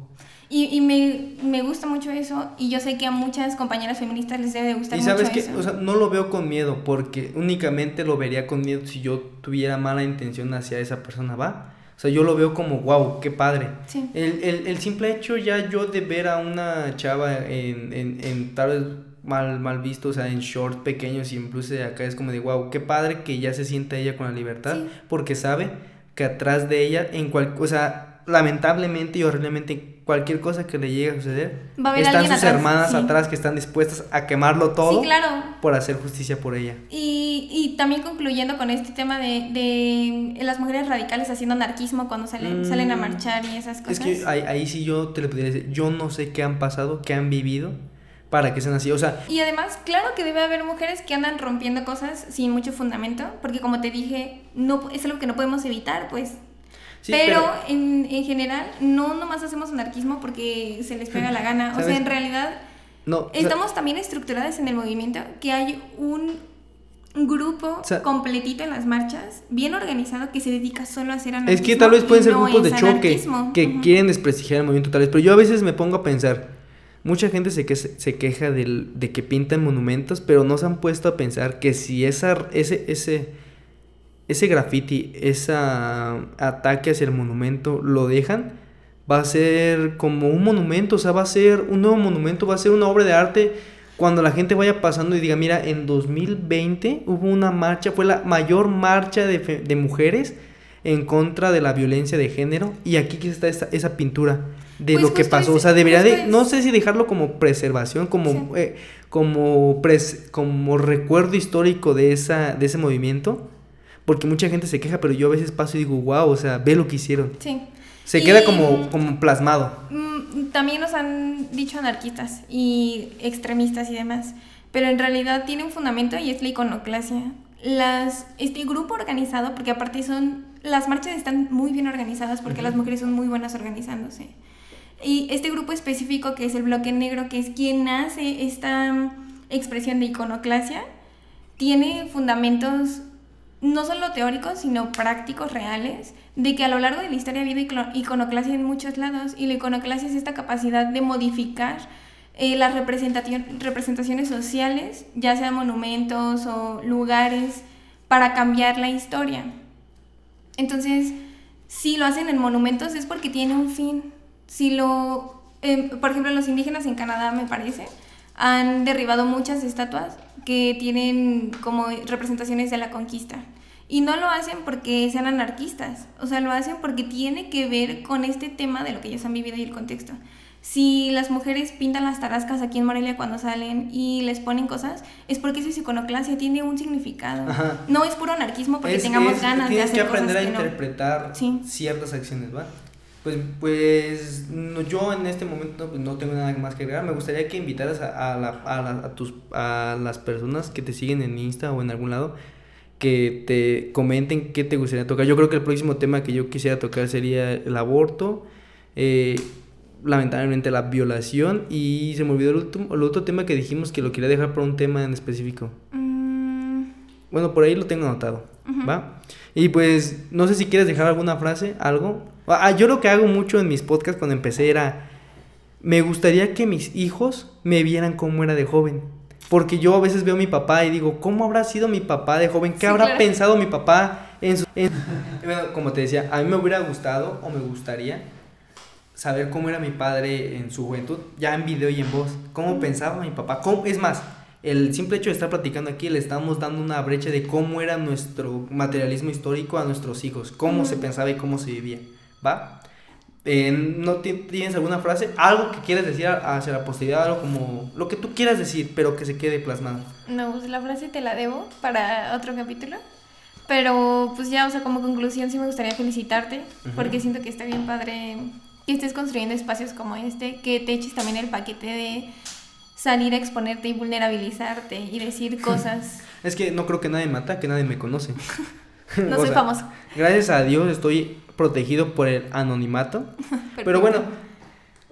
Y, y me, me, gusta mucho eso y yo sé que a muchas compañeras feministas les debe gustar mucho eso. Y sabes que, o sea, no lo veo con miedo porque únicamente lo vería con miedo si yo tuviera mala intención hacia esa persona, ¿va? O sea, yo lo veo como, wow, qué padre. Sí. El, el, el, simple hecho ya yo de ver a una chava en, en, en tal vez mal, mal visto, o sea, en short pequeños y incluso de acá es como de, wow, qué padre que ya se sienta ella con la libertad porque sabe que atrás de ella, en cual, o sea, lamentablemente y horriblemente cualquier cosa que le llegue a suceder, están sus hermanas atrás que están dispuestas a quemarlo todo claro. por hacer justicia por ella. Y, y también concluyendo con este tema de, de, las mujeres radicales haciendo anarquismo cuando salen, mm. salen a marchar y esas cosas. Es que ahí, ahí sí yo te lo podría decir, yo no sé qué han pasado, qué han vivido para que sean así, o sea... Y además, claro que debe haber mujeres que andan rompiendo cosas sin mucho fundamento, porque como te dije, no es algo que no podemos evitar, pues pero, En, en, general, no nomás hacemos anarquismo porque se les pega la gana. O sea, en realidad, no, estamos también estructuradas en el movimiento que hay un grupo completito en las marchas, bien organizado, que se dedica solo a hacer anarquismo. Es que tal vez pueden ser grupos de choque que quieren desprestigiar el movimiento tal vez. Pero yo a veces me pongo a pensar, mucha gente se, que, se queja del, de que pintan monumentos, pero no se han puesto a pensar que si esa, ese, ese ese graffiti, ese ataque hacia el monumento, lo dejan, va a ser como un monumento, o sea, va a ser un nuevo monumento, va a ser una obra de arte. Cuando la gente vaya pasando y diga, mira, en 2020 hubo una marcha, fue la mayor marcha de, de mujeres en contra de la violencia de género y aquí está esa, esa pintura de pues lo que pasó. o sea, debería de, no sé si dejarlo como preservación, como, eh, como, como recuerdo histórico de, esa, de ese movimiento porque mucha gente se queja, pero yo a veces paso y digo, wow, o sea, ve lo que hicieron. Sí. Se queda como, como plasmado. Mm, también nos han dicho anarquistas y extremistas y demás, pero en realidad tiene un fundamento y es la iconoclasia. Las, este grupo organizado, porque aparte son, las marchas están muy bien organizadas porque las mujeres son muy buenas organizándose. Y este grupo específico que es el bloque negro, que es quien hace esta expresión de iconoclasia, tiene fundamentos no solo teóricos, sino prácticos, reales, de que a lo largo de la historia ha habido iconoclasia en muchos lados y la iconoclasia es esta capacidad de modificar eh, las representaciones sociales, ya sean monumentos o lugares, para cambiar la historia. Entonces, si lo hacen en monumentos es porque tiene un fin. Si lo, em, por ejemplo, los indígenas en Canadá, me parece, han derribado muchas estatuas que tienen como representaciones de la conquista. Y no lo hacen porque sean anarquistas, o sea, lo hacen porque tiene que ver con este tema de lo que ellos han vivido y el contexto. Si las mujeres pintan las tarascas aquí en Morelia cuando salen y les ponen cosas, es porque eso es iconoclasia, tiene un significado. No es puro anarquismo porque tengamos ganas de hacer que aprender a interpretar ciertas acciones, ¿va? Pues, pues no, yo en este momento pues, no tengo nada más que agregar. Me gustaría que invitaras a, la, a, tus, a las personas que te siguen en Insta o en algún lado que te comenten qué te gustaría tocar. Yo creo que el próximo tema que yo quisiera tocar sería el aborto, eh, lamentablemente la violación y se me olvidó el, último, el otro tema que dijimos que lo quería dejar por un tema en específico. Mm, Bueno, por ahí lo tengo anotado. ¿va? Y pues, no sé si quieres dejar alguna frase, algo. Ah, yo lo que hago mucho en mis podcasts cuando empecé era, me gustaría que mis hijos me vieran cómo era de joven. Porque yo a veces veo a mi papá y digo, ¿cómo habrá sido mi papá de joven? ¿Qué Sí, habrá claro. pensado mi papá en su... en- Bueno, como te decía, a mí me hubiera gustado o me gustaría saber cómo era mi padre en su juventud, ya en video y en voz. ¿Cómo pensaba mi papá? ¿Cómo? Es más, el simple hecho de estar platicando aquí le estamos dando una brecha de cómo era nuestro materialismo histórico a nuestros hijos, cómo se pensaba y cómo se vivía. ¿Va? Eh, ¿No ti- tienes alguna frase? Algo que quieras decir hacia la posteridad, algo como lo que tú quieras decir, pero que se quede plasmado. No, pues la frase te la debo para otro capítulo. Pero pues ya, o sea, como conclusión sí me gustaría felicitarte Ujú. porque siento que está bien padre que estés construyendo espacios como este, que te eches también el paquete de salir a exponerte y vulnerabilizarte y decir cosas. Es que no creo que nadie me ataque, nadie me conoce. No soy sea, famoso. Gracias a Dios estoy protegido por el anonimato. Pero bueno,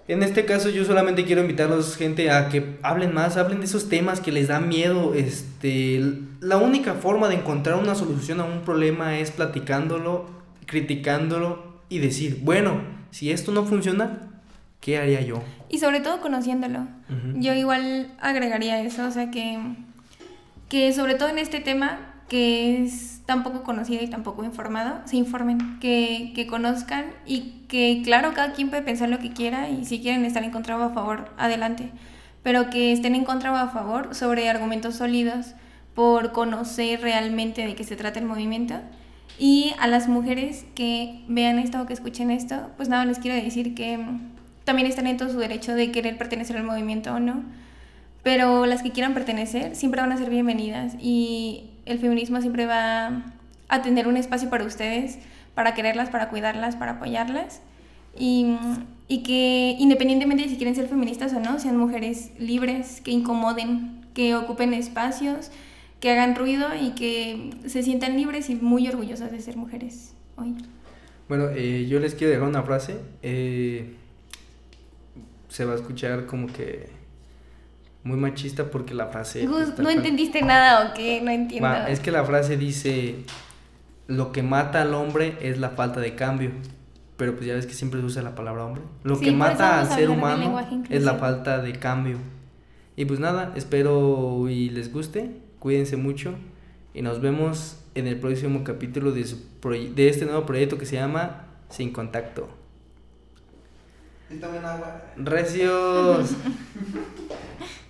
en este caso yo solamente quiero invitarlos, gente, a que hablen más, hablen de esos temas que les dan miedo. Este, la única forma de encontrar una solución a un problema es platicándolo, criticándolo y decir, bueno, si esto no funciona, ¿qué haría yo? Y sobre todo conociéndolo. Ujú. Yo igual agregaría eso, o sea que, que sobre todo en este tema, que es tan poco conocido y tan poco informado, se informen, que, que conozcan y que claro, cada quien puede pensar lo que quiera y si quieren estar en contra o a favor, adelante, pero que estén en contra o a favor sobre argumentos sólidos por conocer realmente de qué se trata el movimiento. Y a las mujeres que vean esto o que escuchen esto, pues nada, les quiero decir que también están en todo su derecho de querer pertenecer al movimiento o no, pero las que quieran pertenecer siempre van a ser bienvenidas y el feminismo siempre va a tener un espacio para ustedes, para quererlas, para cuidarlas, para apoyarlas y, y que independientemente de si quieren ser feministas o no, sean mujeres libres, que incomoden, que ocupen espacios, que hagan ruido y que se sientan libres y muy orgullosas de ser mujeres hoy. Bueno, eh, yo les quiero dejar una frase. eh, se va a escuchar como que muy machista porque la frase... Gus, ¿no entendiste nada o qué? No entiendo. Va, es que la frase dice, lo que mata al hombre es la falta de cambio. Pero pues ya ves que siempre se usa la palabra hombre. Lo Sí, que mata al ser humano es la falta de cambio. Y pues nada, espero y les guste. Cuídense mucho. Y nos vemos en el próximo capítulo de, su de este nuevo proyecto que se llama Sin Contacto. Y tomen agua. Recios.